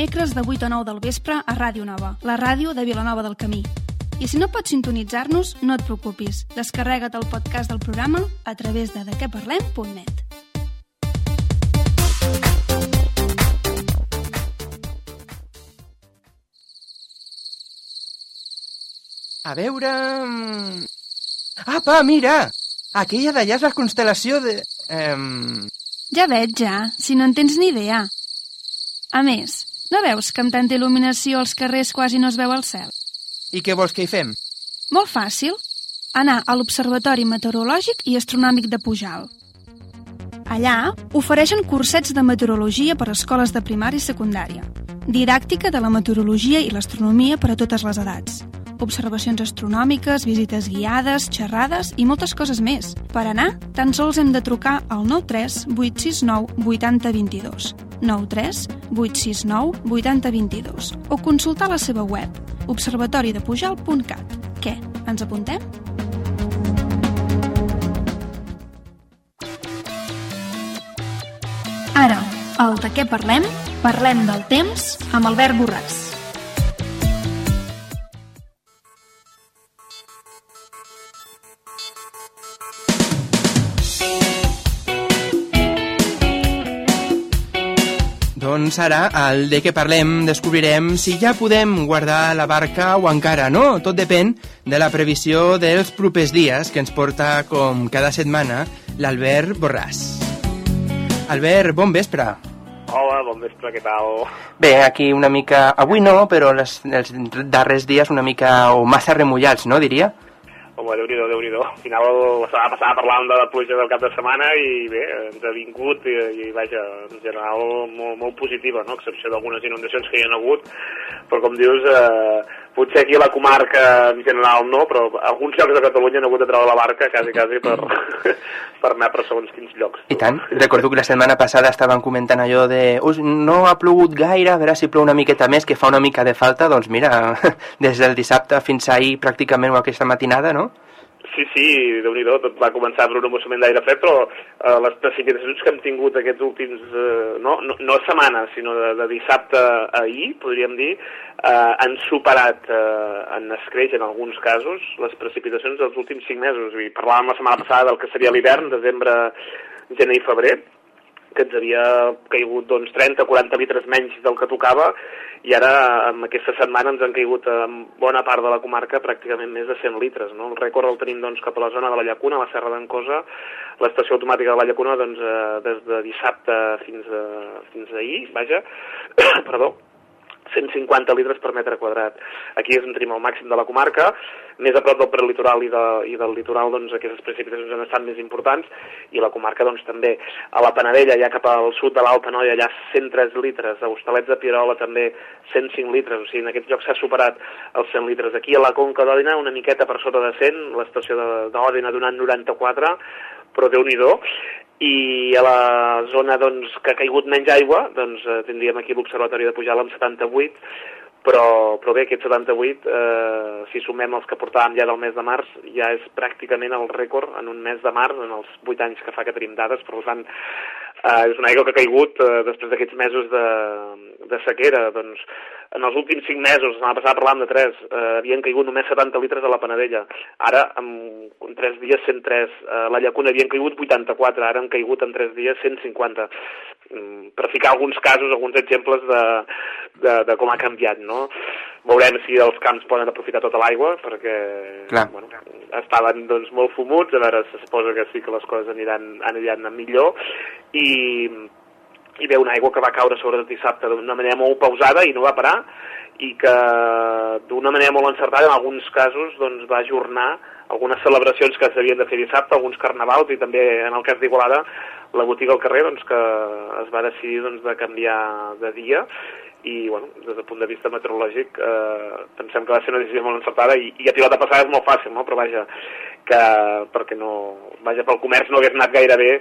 Dimecres de 8 a 9 del vespre a Ràdio Nova, la ràdio de Vilanova del Camí. I si no pots sintonitzar-nos, no et preocupis. Descarrega't el podcast del programa a través de dequeparlem.net. A veure... mm, Apa, mira! Aquella d'allà és la constel·lació de... Ehm... Ja veig, ja, si no en tens ni idea. A més, no veus que amb tanta il·luminació als carrers quasi no es veu el cel? I què vols que hi fem? Molt fàcil. Anar a l'Observatori Meteorològic i Astronòmic de Pujal. Allà ofereixen cursets de meteorologia per a escoles de primària i secundària, didàctica de la meteorologia i l'astronomia per a totes les edats, observacions astronòmiques, visites guiades, xerrades i moltes coses més. Per anar, tan sols hem de trucar al 93 869 8022, 93 869 8022 o consultar la seva web observatoridepujal.cat. Què, ens apuntem? Ara, Al De què parlem? Parlem del temps amb Albert Borràs. Doncs ara, al de què parlem, descobrirem si ja podem guardar la barca o encara no. Tot depèn de la previsió dels propers dies que ens porta, com cada setmana, l'Albert Borràs. Albert, bon vespre. Hola, bon vespre, què tal? Bé, aquí una mica... Avui no, però les, els darrers dies una mica o massa remullats, no, diria? Home, déu-n'hi-do, déu nhi déu Al final, la setmana passada parlàvem de la pluja del cap de setmana i bé, ens ha vingut i, i vaja, en general molt, molt positiva, no? Excepció d'algunes inundacions que hi ha hagut, però com dius, eh, potser aquí a la comarca en general no, però alguns llocs de Catalunya han hagut de treure la barca quasi, quasi per, per anar per segons quins llocs. I tant. Recordo que la setmana passada estaven comentant allò de "Us, no ha plogut gaire, a veure si plou una miqueta més, que fa una mica de falta. Doncs mira, des del dissabte fins ahir pràcticament o aquesta matinada, no? Sí, sí, déu nhi tot va començar per un embossament d'aire fred, però eh, les precipitacions que hem tingut aquests últims, eh, no, no, no setmanes, sinó de, de dissabte a ahir, podríem dir, eh, han superat eh, en escreix en alguns casos les precipitacions dels últims cinc mesos. I parlàvem la setmana passada del que seria l'hivern, desembre, gener i febrer, que ens havia caigut doncs, 30-40 litres menys del que tocava i ara en aquesta setmana ens han caigut en bona part de la comarca pràcticament més de 100 litres. No? El rècord el tenim doncs, cap a la zona de la Llacuna, a la Serra d'Ancosa, l'estació automàtica de la Llacuna doncs, eh, des de dissabte fins, a, fins ahir, vaja, perdó, 150 litres per metre quadrat. Aquí és on tenim el màxim de la comarca, més a prop del prelitoral i, de, i del litoral doncs, aquestes precipitacions han estat més importants i la comarca doncs, també. A la Panadella, ja cap al sud de l'Alta Noia, allà 103 litres, a Hostalets de Pirola també 105 litres, o sigui, en aquests llocs s'ha superat els 100 litres. Aquí a la Conca d'Òdena una miqueta per sota de 100, l'estació d'Òdena donant 94, però déu nhi i a la zona doncs, que ha caigut menys aigua doncs, eh, tindríem aquí l'Observatori de Pujalt amb 78, però, però bé, aquest 78, eh, si sumem els que portàvem ja del mes de març, ja és pràcticament el rècord en un mes de març, en els 8 anys que fa que tenim dades, per tant, eh, és una aigua que ha caigut eh, després d'aquests mesos de, de sequera. Doncs, en els últims 5 mesos, la setmana passada parlàvem de 3, eh, havien caigut només 70 litres a la Panadella. Ara, en, en 3 dies, 103. Eh, la Llacuna havien caigut 84, ara han caigut en 3 dies 150. Mm, per ficar alguns casos, alguns exemples de, de, de com ha canviat, no? Veurem si els camps poden aprofitar tota l'aigua, perquè Clar. bueno, estaven doncs, molt fumuts, a veure, se suposa que sí que les coses aniran, aniran millor, i, hi ve una aigua que va caure sobre el dissabte d'una manera molt pausada i no va parar i que d'una manera molt encertada en alguns casos doncs, va ajornar algunes celebracions que s'havien de fer dissabte, alguns carnavals i també en el cas d'Igualada la botiga al carrer doncs, que es va decidir doncs, de canviar de dia i bueno, des del punt de vista meteorològic eh, pensem que va ser una decisió molt encertada i, i a pilota passada és molt fàcil, no? però vaja, que perquè no, vaja, pel comerç no hagués anat gaire bé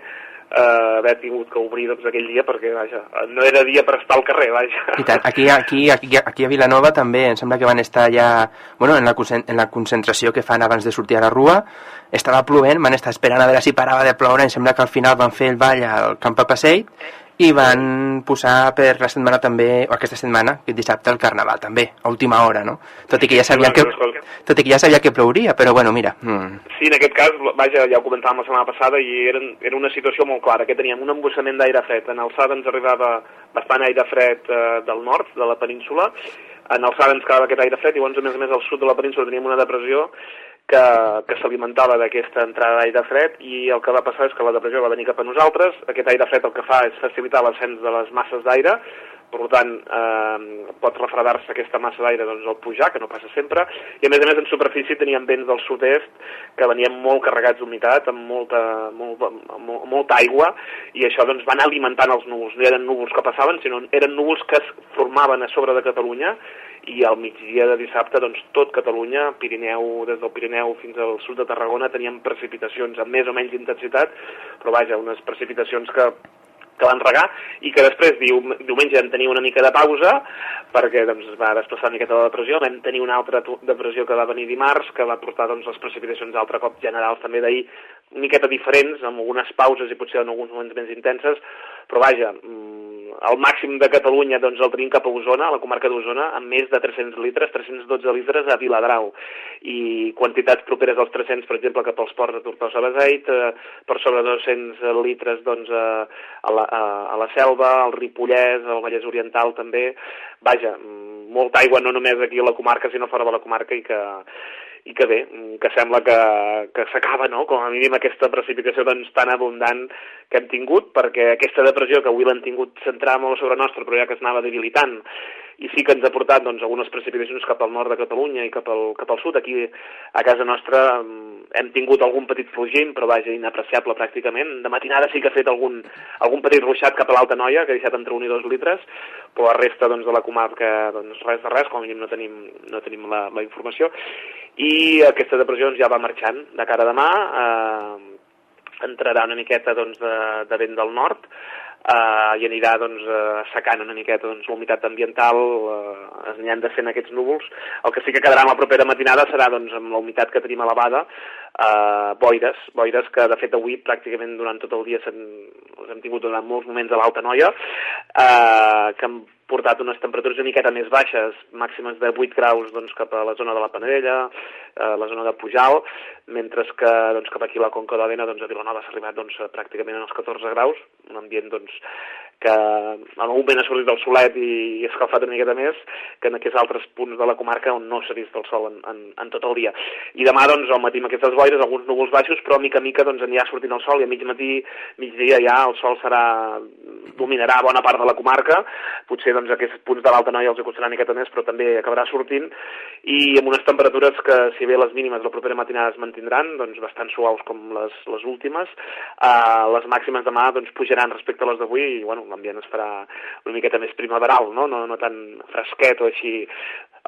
eh, haver tingut que obrir doncs, aquell dia perquè vaja, no era dia per estar al carrer, vaja. I tant, aquí, aquí, aquí, aquí a Vilanova també em sembla que van estar ja bueno, en, la, en la concentració que fan abans de sortir a la rua estava plovent, van estar esperant a veure si parava de ploure, em sembla que al final van fer el ball al Camp Passeig i van posar per la setmana també, o aquesta setmana, aquest dissabte, el Carnaval també, a última hora, no? Tot i que ja sabien que, tot i que, ja sabia que plouria, però bueno, mira, mm, Sí, en aquest cas, vaja, ja ho comentàvem la setmana passada i era, era una situació molt clara, que teníem un embossament d'aire fred. En alçada ens arribava bastant aire fred eh, del nord, de la península, en alçada ens quedava aquest aire fred i llavors, a més a més, al sud de la península teníem una depressió que, que s'alimentava d'aquesta entrada d'aire fred i el que va passar és que la depressió va venir cap a nosaltres, aquest aire fred el que fa és facilitar l'ascens de les masses d'aire, per tant, eh, pot refredar-se aquesta massa d'aire doncs, al pujar, que no passa sempre, i a més a més en superfície teníem vents del sud-est que venien molt carregats d'humitat, amb molta, molt, amb molta aigua, i això doncs, van alimentant els núvols. No eren núvols que passaven, sinó eren núvols que es formaven a sobre de Catalunya, i al migdia de dissabte doncs, tot Catalunya, Pirineu, des del Pirineu fins al sud de Tarragona, teníem precipitacions amb més o menys intensitat, però vaja, unes precipitacions que que van regar i que després diu, diumenge vam tenir una mica de pausa perquè doncs, es va desplaçar una miqueta la depressió, vam tenir una altra depressió que va venir dimarts, que va portar doncs, les precipitacions altre cop generals també d'ahir una miqueta diferents, amb algunes pauses i potser en alguns moments més intenses, però vaja, mm, el màxim de Catalunya doncs, el tenim cap a Osona, a la comarca d'Osona, amb més de 300 litres, 312 litres a Viladrau, i quantitats properes als 300, per exemple, cap als ports de Tortosa Beseit, eh, per sobre 200 litres doncs, a, a, la, a, a la Selva, al Ripollès, al Vallès Oriental també. Vaja, molta aigua no només aquí a la comarca, sinó fora de la comarca i que, i que bé, que sembla que, que s'acaba, no?, com a mínim aquesta precipitació doncs, tan abundant que hem tingut, perquè aquesta depressió que avui l'hem tingut centrada molt sobre nostra, però ja que es anava debilitant, i sí que ens ha portat doncs, algunes precipitacions cap al nord de Catalunya i cap al, cap al sud. Aquí, a casa nostra, mm, hem tingut algun petit flugint, però vaja, inapreciable pràcticament. De matinada sí que ha fet algun, algun petit ruixat cap a l'Alta Noia, que ha deixat entre un i dos litres, però la resta doncs, de la comarca, doncs, res de res, com a mínim no tenim, no tenim la, la informació. I aquesta depressió doncs, ja va marxant de cara a demà, eh, entrarà una miqueta doncs, de, de vent del nord, eh, i anirà doncs, eh, secant una miqueta doncs, la humitat ambiental, eh, es aniran desfent aquests núvols. El que sí que quedarà en la propera matinada serà doncs, amb la humitat que tenim elevada, eh, boires, boires que de fet avui pràcticament durant tot el dia els hem tingut durant molts moments a l'Alta Noia, eh, que han portat unes temperatures una miqueta més baixes, màximes de 8 graus doncs, cap a la zona de la Panadella, eh, la zona de Pujal, mentre que doncs, cap aquí a la Conca d'Òdena, doncs, a Vilanova s'ha arribat doncs, pràcticament als 14 graus, un ambient doncs, que en algun moment ha sortit el solet i, i escalfat una miqueta més que en aquests altres punts de la comarca on no s'ha vist el sol en, en, en tot el dia. I demà, doncs, al matí amb aquestes boires, alguns núvols baixos, però mica a mica doncs, anirà sortint el sol i a mig matí, migdia ja el sol serà dominarà bona part de la comarca, potser doncs, aquests punts de l'Alta Noia els costarà una miqueta més, però també acabarà sortint, i amb unes temperatures que, si bé les mínimes la propera matinada es mantindran, doncs bastant suaus com les, les últimes, eh, les màximes demà doncs, pujaran respecte a les d'avui i bueno, l'ambient es farà una miqueta més primaveral, no? No, no tan fresquet o així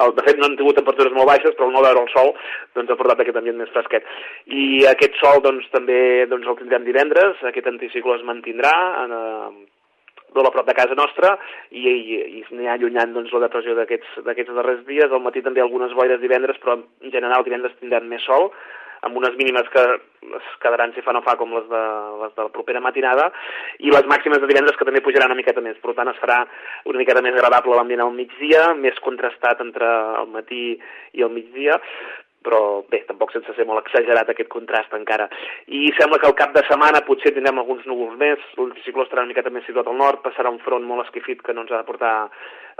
el, de fet no han tingut temperatures molt baixes, però el no veure el sol doncs, ha portat aquest ambient més fresquet. I aquest sol doncs, també doncs, el tindrem divendres, aquest anticiclo es mantindrà en, eh, molt a prop de casa nostra i, i, i s'anirà allunyant doncs, la depressió d'aquests darrers dies. Al matí també algunes boires divendres, però en general divendres tindrem més sol, amb unes mínimes que es quedaran si fa no fa com les de, les de la propera matinada i les màximes de divendres que també pujaran una miqueta més, per tant es farà una miqueta més agradable l'ambient al migdia, més contrastat entre el matí i el migdia, però bé, tampoc sense ser molt exagerat aquest contrast encara. I sembla que al cap de setmana potser tindrem alguns núvols més, l'anticicló estarà una miqueta més situat al nord, passarà un front molt esquifit que no ens ha de portar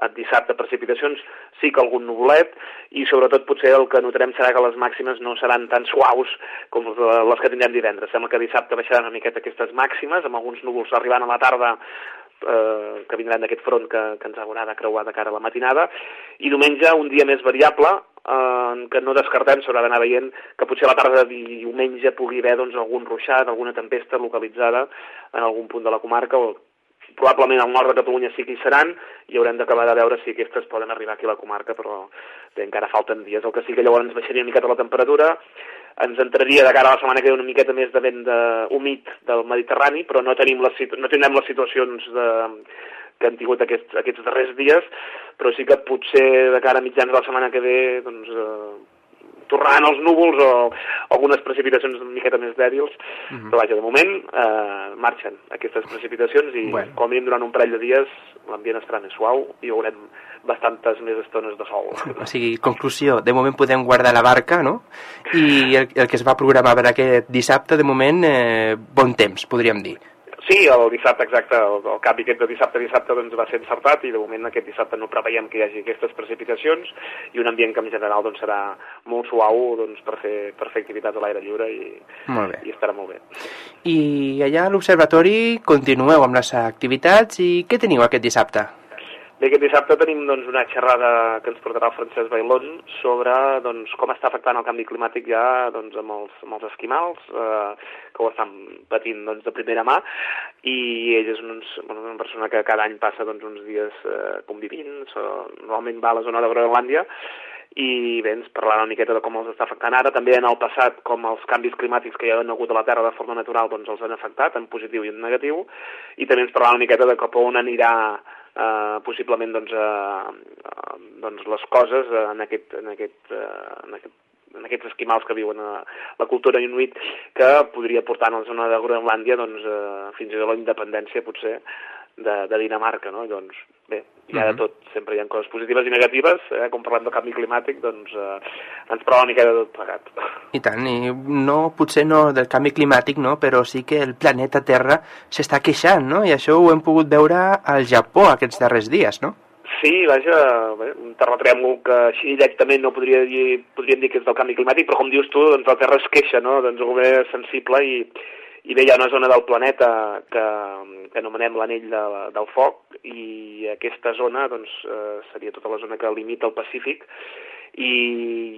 a dissabte precipitacions, sí que algun nuvolet, i sobretot potser el que notarem serà que les màximes no seran tan suaus com les que tindrem divendres. Sembla que dissabte baixaran una miqueta aquestes màximes, amb alguns núvols arribant a la tarda eh, que vindran d'aquest front que, que ens haurà de creuar de cara a la matinada, i diumenge un dia més variable, eh, que no descartem, s'haurà d'anar veient que potser a la tarda de diumenge pugui haver doncs, algun ruixat, alguna tempesta localitzada en algun punt de la comarca, o probablement al nord de Catalunya sí que hi seran i haurem d'acabar de veure si aquestes poden arribar aquí a la comarca, però bé, encara falten dies. El que sí que llavors ens baixaria una miqueta la temperatura, ens entraria de cara a la setmana que ve una miqueta més de vent de, humit del Mediterrani, però no, tenim situ- no tindrem les situacions de, que han tingut aquests, aquests darrers dies, però sí que potser de cara a mitjans de la setmana que ve doncs, eh, tornaran els núvols o algunes precipitacions una miqueta més dèbils, Mhm. però vaja, de moment eh, marxen aquestes precipitacions i Bueno. com a mínim durant un parell de dies l'ambient estarà més suau i veurem bastantes més estones de sol. O sigui, conclusió, de moment podem guardar la barca, no? I el, el que es va programar per aquest dissabte, de moment, eh, bon temps, podríem dir. Sí, el dissabte exacte, el, el canvi aquest de dissabte a dissabte doncs, va ser encertat i de moment aquest dissabte no preveiem que hi hagi aquestes precipitacions i un ambient que en general doncs, serà molt suau doncs, per, fer, per fer activitats a l'aire lliure i, Molt bé. i estarà molt bé. I allà a l'Observatori continueu amb les activitats i què teniu aquest dissabte? Bé, aquest dissabte tenim doncs, una xerrada que ens portarà el Francesc Bailón sobre doncs, com està afectant el canvi climàtic ja doncs, amb, els, amb els esquimals, eh, que ho estan patint doncs, de primera mà, i ell és un, bueno, una persona que cada any passa doncs, uns dies eh, convivint, so, normalment va a la zona de Groenlàndia, i bé, ens parlarà una miqueta de com els està afectant ara, també en el passat com els canvis climàtics que hi ha hagut a la Terra de forma natural doncs els han afectat, en positiu i en negatiu, i també ens parlarà una miqueta de cap a on anirà eh, possiblement doncs, eh, eh, doncs les coses en, aquest, en, aquest, eh, en, aquest, en aquests esquimals que viuen a la cultura inuit que podria portar a la zona de Groenlàndia doncs, eh, fins i tot la independència potser de, de Dinamarca, no? Doncs, bé, hi ha de Mhm. tot, sempre hi ha coses positives i negatives, eh? com parlem del canvi climàtic, doncs eh, ens prova una mica de tot plegat. I tant, i no, potser no del canvi climàtic, no? però sí que el planeta Terra s'està queixant, no? I això ho hem pogut veure al Japó aquests darrers dies, no? Sí, vaja, bé, un terratrèmol que així directament no podria dir, podríem dir que és del canvi climàtic, però com dius tu, doncs la Terra es queixa, no? Doncs algú bé sensible i, i bé, hi ha una zona del planeta que, que anomenem l'anell de, del foc i aquesta zona doncs, eh, seria tota la zona que limita el Pacífic i,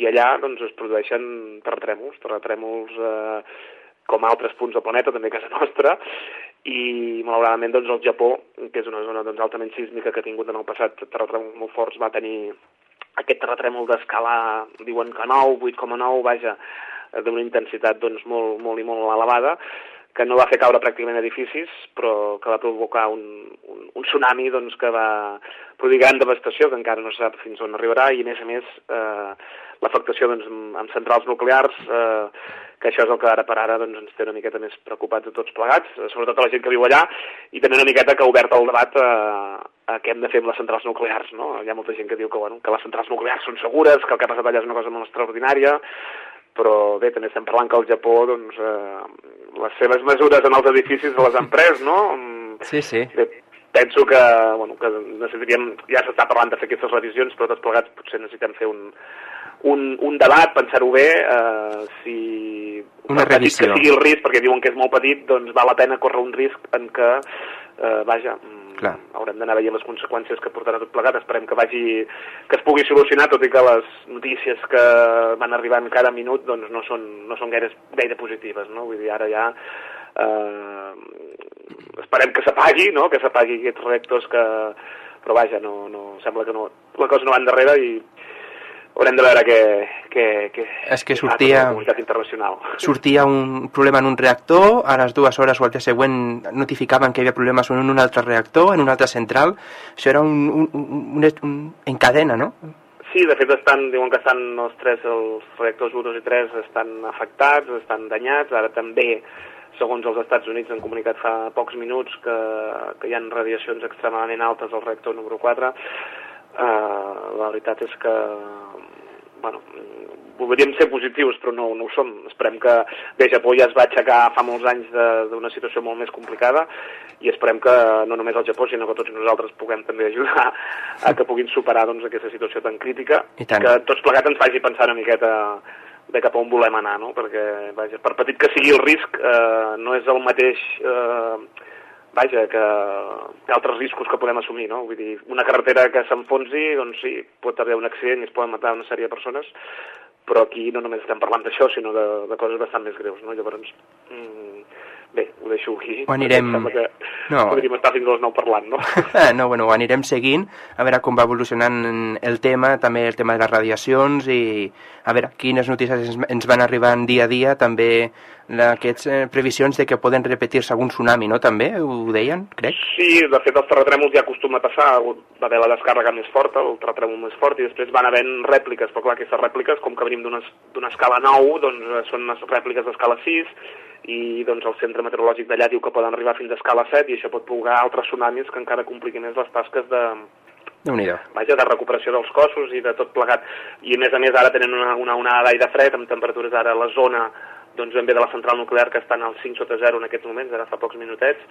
i allà doncs, es produeixen terratrèmols, terratrèmols eh, com altres punts del planeta, també a casa nostra, i malauradament doncs, el Japó, que és una zona doncs, altament sísmica que ha tingut en el passat terratrèmols molt forts, va tenir aquest terratrèmol d'escala, diuen que 9, 8,9, vaja, d'una intensitat doncs, molt, molt i molt elevada, que no va fer caure pràcticament edificis, però que va provocar un, un, un tsunami doncs, que va produir gran devastació, que encara no sap fins on arribarà, i a més a més eh, l'afectació doncs, amb, centrals nuclears, eh, que això és el que ara per ara doncs, ens té una miqueta més preocupats a tots plegats, eh, sobretot a la gent que viu allà, i també una miqueta que ha obert el debat a, a què hem de fer amb les centrals nuclears. No? Hi ha molta gent que diu que, bueno, que les centrals nuclears són segures, que el que ha passat allà és una cosa molt extraordinària, però bé, també estem parlant que al Japó doncs, eh, les seves mesures en els edificis les han pres, no? Sí, sí. Bé, penso que, bueno, que necessitaríem, ja s'està parlant de fer aquestes revisions, però tots plegats potser necessitem fer un, un, un debat, pensar-ho bé, eh, si Una revisió. que sigui el risc, perquè diuen que és molt petit, doncs val la pena córrer un risc en què, eh, vaja, mm, Clar. haurem d'anar veient les conseqüències que portarà tot plegat, esperem que vagi, que es pugui solucionar, tot i que les notícies que van arribant cada minut doncs no són, no són gaire, gaire positives, no? Vull dir, ara ja eh, esperem que s'apagui, no? Que s'apagui aquests reactors que... Però vaja, no, no, sembla que no, la cosa no va endarrere i haurem de veure què, què, què, És que sortia- comunitat internacional. Sortia un problema en un reactor, a les dues hores o al dia següent notificaven que hi havia problemes en un altre reactor, en una altra central. Això era un, un, un, un, un en cadena, no? Sí, de fet estan, diuen que estan els tres, els reactors 1, 2 i 3 estan afectats, estan danyats, ara també segons els Estats Units han comunicat fa pocs minuts que, que hi ha radiacions extremadament altes al reactor número 4. Uh, la veritat és que bueno, voldríem ser positius, però no, no ho som. Esperem que bé, Japó ja es va aixecar fa molts anys de- d'una situació molt més complicada i esperem que no només el Japó, sinó que tots nosaltres puguem també ajudar a que puguin superar doncs, aquesta situació tan crítica, I tant. que tots plegats ens faci pensar una miqueta de cap a on volem anar, no? Perquè, vaja, per petit que sigui el risc, eh, no és el mateix... Eh, vaja, que, altres riscos que podem assumir, no? Vull dir, una carretera que s'enfonsi, doncs sí, pot haver un accident i es poden matar una sèrie de persones, però aquí no només estem parlant d'això, sinó de, de coses bastant més greus, no? Llavors, mm, bé, ho deixo aquí. Ho anirem- que No. podríem estar fins a les 9 parlant, no? no, bueno, ho anirem seguint, a veure com va evolucionant el tema, també el tema de les radiacions i a veure quines notícies ens, van arribant dia a dia, també aquestes eh, previsions de que poden repetir-se algun tsunami, no? També ho deien, crec? Sí, de fet els terratrèmols ja acostuma a passar, va haver la descàrrega més forta, el terratrèmol més fort, i després van havent rèpliques, però clar, aquestes rèpliques, com que venim d'una d'una escala 9, doncs eh, són unes rèpliques d'escala 6, i doncs el centre meteorològic d'allà diu que poden arribar fins a escala 7, i això pot provocar altres tsunamis que encara compliquin més les tasques de, déu nhi vaja, de recuperació dels cossos i de tot plegat. I a més a més ara tenen una, una onada d'aire fred amb temperatures ara a la zona doncs ben bé de la central nuclear que estan al 5 sota 0 en aquests moments, ara fa pocs minutets.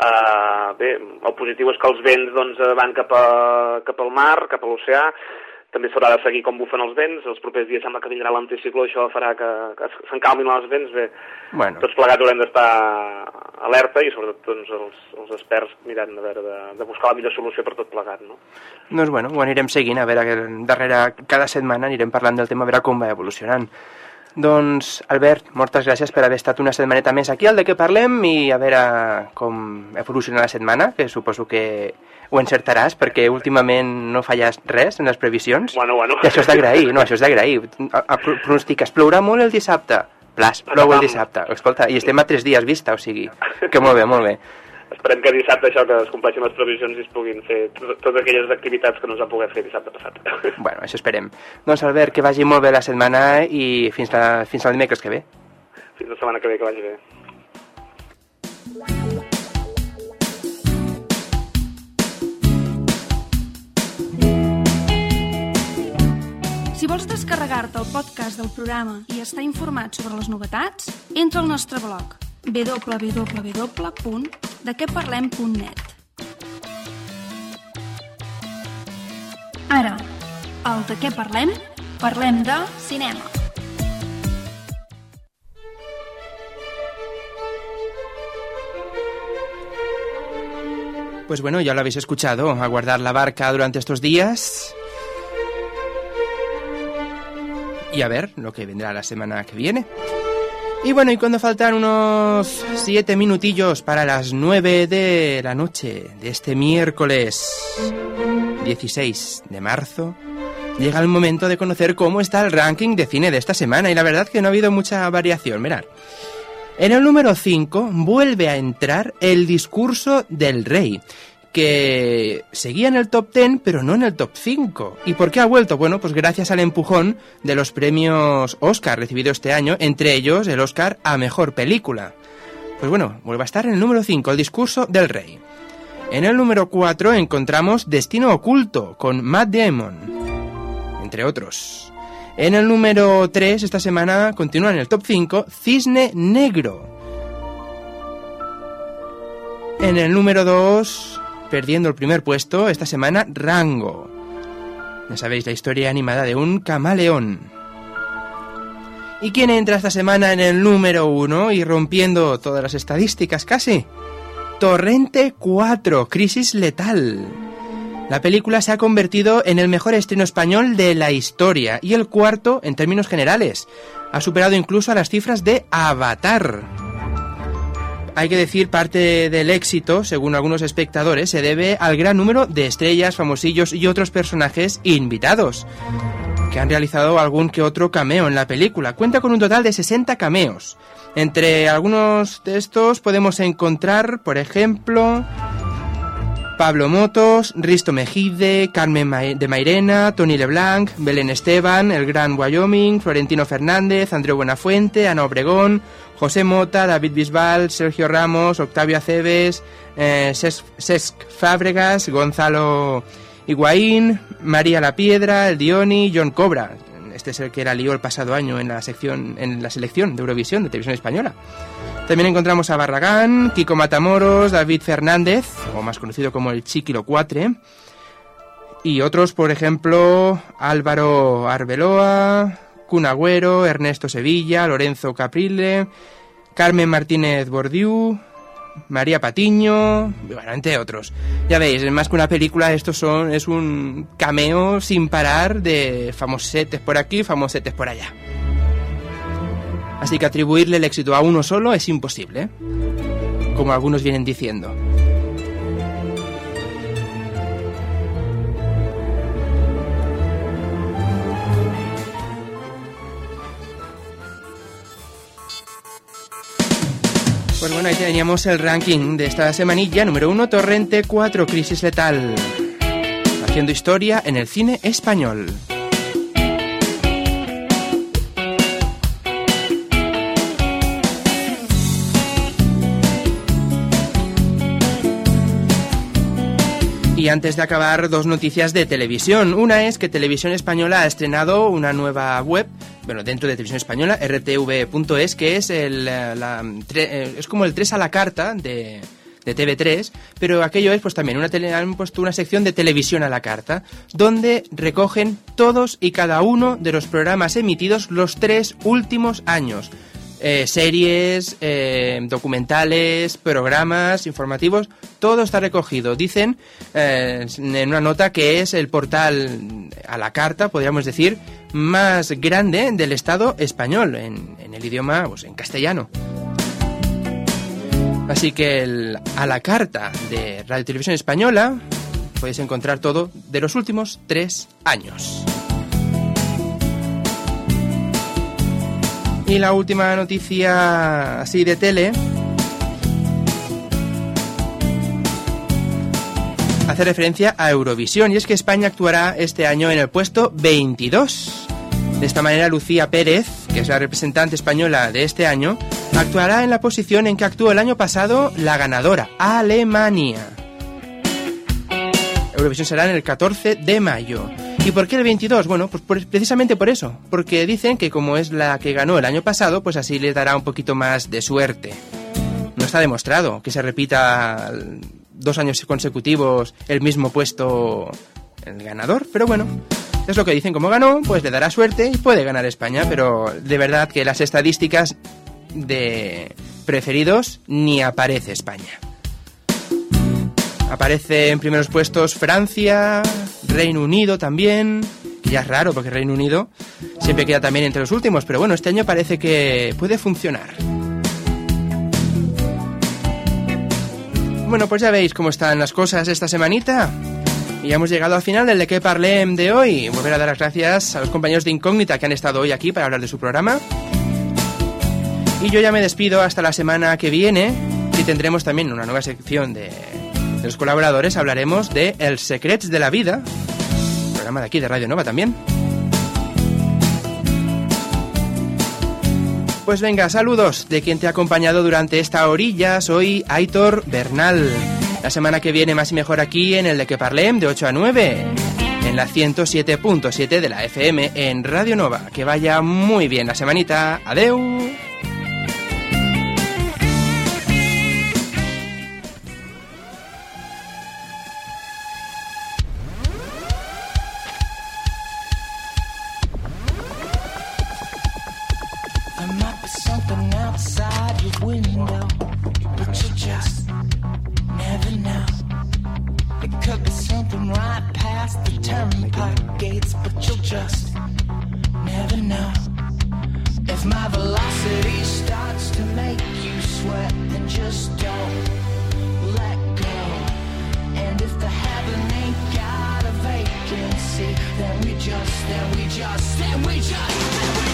Uh, bé, el positiu és que els vents doncs, van cap, a, cap al mar, cap a l'oceà, també s'haurà de seguir com bufen els vents, els propers dies sembla que vindrà l'anticicló, això farà que, que s'encalmin els vents, bé, Bueno, tots plegats haurem d'estar alerta i sobretot doncs, els, els experts mirant a veure de, de buscar la millor solució per tot plegat, no? doncs bueno, ho anirem seguint, a veure, darrere cada setmana anirem parlant del tema, a veure com va evolucionant. Doncs, Albert, moltes gràcies per haver estat una setmaneta més aquí al de què parlem i a veure com evoluciona la setmana, que suposo que ho encertaràs perquè últimament no falles res en les previsions. Bueno, bueno. I això és d'agrair, no, això és d'agrair. Pronostiques, plourà molt el dissabte? Plas, plou el dissabte. Escolta, i estem a tres dies vista, o sigui, que molt bé, molt bé esperem que dissabte això que es compleixin les previsions i es puguin fer totes aquelles activitats que no es van poder fer dissabte passat. Bueno, això esperem. Doncs Albert, que vagi molt bé la setmana i fins, la, fins al dimecres que ve. Fins la setmana que ve, que vagi bé. Si vols descarregar-te el podcast del programa i estar informat sobre les novetats, entra al nostre blog www.dequeparlem.net Ara, al De què parlem? Parlem de cinema. Pues bueno, ya lo habéis escuchado, a guardar la barca durante estos días. Y a ver lo que vendrá la semana que viene. Y bueno, y cuando faltan unos siete minutillos para las nueve de la noche de este miércoles 16 de marzo, llega el momento de conocer cómo está el ranking de cine de esta semana. Y la verdad que no ha habido mucha variación, mirad. En el número 5 vuelve a entrar el discurso del rey, que seguía en el top 10 pero no en el top 5. ¿Y por qué ha vuelto? Bueno, pues gracias al empujón de los premios Oscar recibidos este año, entre ellos el Oscar a Mejor Película. Pues bueno, vuelve a estar en el número 5, el discurso del rey. En el número 4 encontramos Destino Oculto, con Matt Damon, entre otros. En el número 3 esta semana continúa en el top 5 Cisne Negro. En el número 2, perdiendo el primer puesto esta semana, Rango. Ya sabéis la historia animada de un camaleón. ¿Y quién entra esta semana en el número 1 y rompiendo todas las estadísticas casi? Torrente 4, Crisis Letal. La película se ha convertido en el mejor estreno español de la historia y el cuarto en términos generales. Ha superado incluso a las cifras de Avatar. Hay que decir, parte del éxito, según algunos espectadores, se debe al gran número de estrellas, famosillos y otros personajes invitados, que han realizado algún que otro cameo en la película. Cuenta con un total de 60 cameos. Entre algunos de estos podemos encontrar, por ejemplo, Pablo Motos, Risto Mejide, Carmen de Mairena, Tony Leblanc, Belén Esteban, El Gran Wyoming, Florentino Fernández, Andreu Buenafuente, Ana Obregón, José Mota, David Bisbal, Sergio Ramos, Octavio Aceves, eh, Cesc Fábregas, Gonzalo Higuaín, María La Piedra, El Dioni, John Cobra. Este es el que era lío el pasado año en la sección, en la selección de Eurovisión de Televisión Española. También encontramos a Barragán, Kiko Matamoros, David Fernández, o más conocido como el Chiquilo Cuatre, y otros, por ejemplo, Álvaro Arbeloa, Cunagüero, Ernesto Sevilla, Lorenzo Caprile, Carmen Martínez Bordiú, María Patiño, bueno, entre otros. Ya veis, más que una película, esto son, es un cameo sin parar de famosetes por aquí, famosetes por allá. Así que atribuirle el éxito a uno solo es imposible, ¿eh? como algunos vienen diciendo. Pues bueno, ahí teníamos el ranking de esta semanilla. Número 1, Torrente 4, Crisis Letal. Haciendo historia en el cine español. Y antes de acabar, dos noticias de televisión. Una es que Televisión Española ha estrenado una nueva web, bueno, dentro de Televisión Española, rtv.es, que es, el, eh, eh, es como el 3 a la carta de, de TV3, pero aquello es pues también una tele, han puesto una sección de televisión a la carta, donde recogen todos y cada uno de los programas emitidos los tres últimos años. Eh, series, eh, documentales, programas, informativos, todo está recogido. Dicen eh, en una nota que es el portal a la carta, podríamos decir, más grande del Estado español, en, el idioma, pues en castellano. Así que el, a la carta de Radio Televisión Española podéis encontrar todo de los últimos tres años. Y la última noticia así de tele hace referencia a Eurovisión y es que España actuará este año en el puesto 22. De esta manera Lucía Pérez, que es la representante española de este año, actuará en la posición en que actuó el año pasado la ganadora, Alemania. Eurovisión será en el 14 de mayo. ¿Y por qué el 22? Bueno, pues precisamente por eso, porque dicen que como es la que ganó el año pasado, pues así le dará un poquito más de suerte. No está demostrado que se repita dos años consecutivos el mismo puesto el ganador, pero bueno, es lo que dicen, como ganó, pues le dará suerte y puede ganar España, pero de verdad que las estadísticas de preferidos ni aparece España. Aparece en primeros puestos Francia, Reino Unido también, que ya es raro porque Reino Unido siempre queda también entre los últimos, pero bueno, este año parece que puede funcionar. Bueno, pues ya veis cómo están las cosas esta semanita. Y ya hemos llegado al final del de que parlem de hoy. Volver a dar las gracias a los compañeros de Incógnita que han estado hoy aquí para hablar de su programa. Y yo ya me despido hasta la semana que viene y tendremos también una nueva sección de, de los colaboradores. Hablaremos de El Secrets de la Vida, programa de aquí de Radio Nova también. Pues venga, saludos de quien te ha acompañado durante esta orilla. Soy Aitor Bernal. La semana que viene más y mejor aquí en el de que parlem de 8 a 9. En la 107.7 de la FM en Radio Nova. Que vaya muy bien la semanita. Adeu. We just, then we just, then we just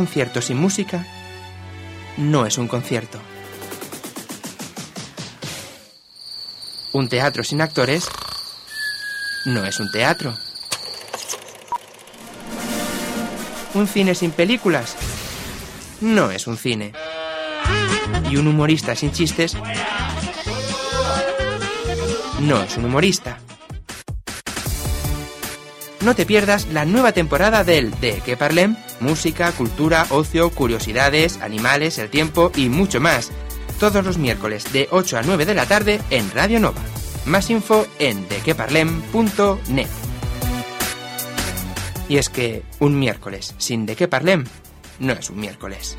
concierto sin música no es un concierto. Un teatro sin actores no es un teatro. Un cine sin películas no es un cine. Y un humorista sin chistes no es un humorista. No te pierdas la nueva temporada del De Que Parlem, música, cultura, ocio, curiosidades, animales, el tiempo y mucho más. Todos los miércoles de 8 a 9 de la tarde en Radio Nova. Más info en dequeparlem.net. Y es que un miércoles sin De Que Parlem no es un miércoles.